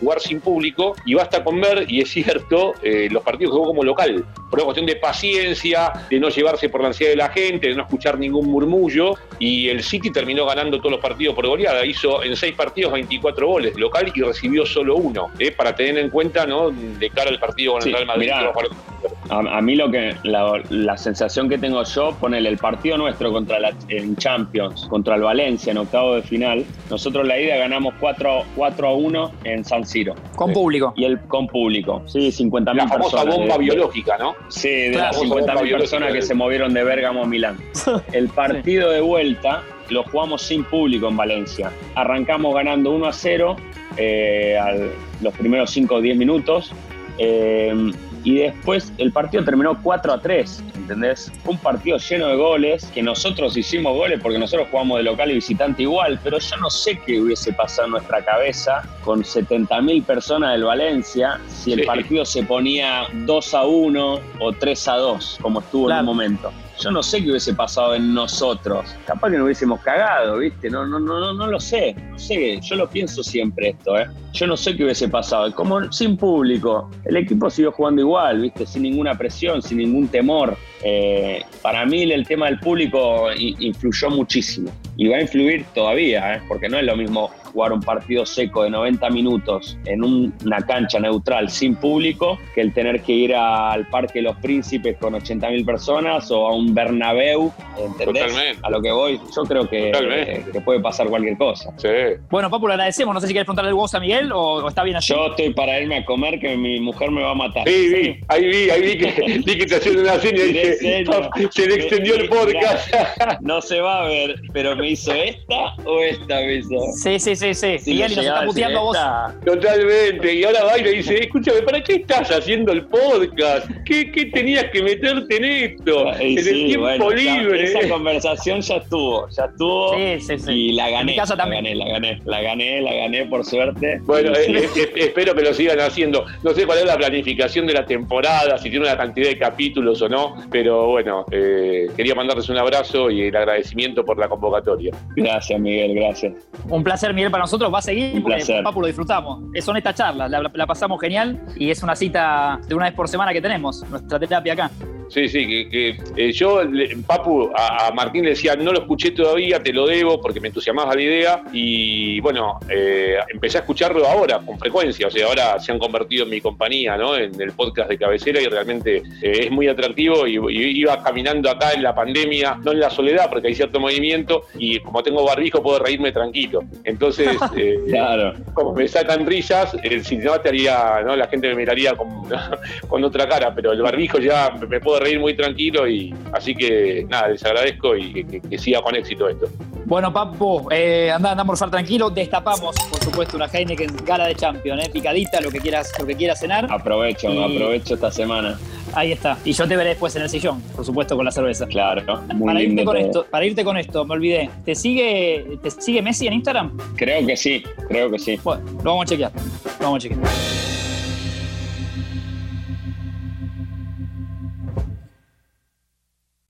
jugar sin público y basta con ver, y es cierto, los partidos que jugó como local, por una cuestión de paciencia, de no llevarse por la ansiedad de la gente, de no escuchar ningún murmullo, y el City terminó ganando todos los partidos por goleada. Hizo en seis partidos 24 goles local y recibió solo uno, ¿eh? para tener en cuenta ¿no? de cara al partido con el Real Madrid. a, mí lo que la, sensación que tengo yo, ponele el partido nuestro contra la, en Champions, contra el Valencia en octavo de final, nosotros la ida ganamos 4, 4 a 1 en San Siro. Con público. Y el con público, sí, 50 mil personas. La famosa bomba biológica, ¿no? Sí, de las 50 mil personas que se movieron de Bérgamo a Milán. El partido de vuelta lo jugamos sin público en Valencia. Arrancamos ganando 1 a 0 eh, los primeros 5 o 10 minutos. Eh, y después el partido terminó 4 a 3, ¿entendés? Un partido lleno de goles, que nosotros hicimos goles porque nosotros jugamos de local y visitante igual, pero yo no sé qué hubiese pasado en nuestra cabeza con 70.000 personas del Valencia si el partido se ponía 2 a 1 o 3 a 2, como estuvo en un momento yo no sé qué hubiese pasado en nosotros. Capaz que nos hubiésemos cagado, ¿viste? No, no, no, no, no lo sé. No sé, yo lo pienso siempre esto, ¿eh? Yo no sé qué hubiese pasado. Como sin público, el equipo siguió jugando igual, ¿viste? Sin ninguna presión, sin ningún temor. Eh, para mí el tema del público influyó muchísimo. Y va a influir todavía, ¿eh? Porque no es lo mismo jugar un partido seco de 90 minutos en una cancha neutral sin público que el tener que ir al Parque Los Príncipes con 80.000 personas o a un Bernabéu, ¿entendés? A lo que voy, yo creo que, que, puede pasar cualquier cosa. Sí. Bueno, Papu, le agradecemos. No sé si quieres preguntarle algo a Miguel o, está bien así. Yo estoy para irme a comer que mi mujer me va a matar. Sí, vi, ahí vi, ahí vi que, vi que te haciendo una seña y dije, se le extendió el podcast. no se va a ver, pero me hizo esta o esta me hizo. Sí, sí, sí, sí. sí y nos está puteando a vos. Totalmente. Y ahora va y le dice, escúchame, ¿para qué estás haciendo el podcast? ¿Qué, qué tenías que meterte en esto? en el tiempo libre. Esa, conversación ya estuvo, ya estuvo. Sí, sí, sí. Y la gané. la gané, la gané, la gané, la gané por suerte. Bueno, eh, eh, eh, espero que lo sigan haciendo. No sé cuál es la planificación de la temporada, si tiene una cantidad de capítulos o no, pero bueno, quería mandarles un abrazo y el agradecimiento por la convocatoria. Gracias, Miguel, gracias. Un placer, Miguel, para nosotros. Va a seguir porque Papu lo disfrutamos. Son estas charlas, la, la pasamos genial y es una cita de una vez por semana que tenemos, nuestra terapia acá. Sí, sí, que, eh, yo, Papu, a, Martín le decía, no lo escuché todavía, te lo debo, porque me entusiasmaba la idea. Y bueno, eh, empecé a escucharlo ahora, con frecuencia. O sea, ahora se han convertido en mi compañía, ¿no? En el podcast de cabecera y realmente eh, es muy atractivo. Y, iba caminando acá en la pandemia, no en la soledad, porque hay cierto movimiento. Y como tengo barbijo, puedo reírme tranquilo. Entonces, claro. como me sacan risas, si no estaría, ¿no? La gente me miraría con, con otra cara, pero el barbijo ya me puedo reír muy tranquilo y así que nada, les agradezco y que, siga con éxito esto. Bueno, Papo, eh, anda, anda a morfar tranquilo, destapamos, por supuesto, una Heineken gala de Champion, eh, picadita, lo que quieras, lo que quieras cenar. Aprovecho, aprovecho esta semana. Ahí está. Y yo te veré después en el sillón, por supuesto, con la cerveza. Claro, muy para irte con esto, Para irte con esto, me olvidé. ¿Te sigue, ¿Te sigue Messi en Instagram? Creo que sí, creo que sí. Bueno, lo vamos a chequear. Lo vamos a chequear.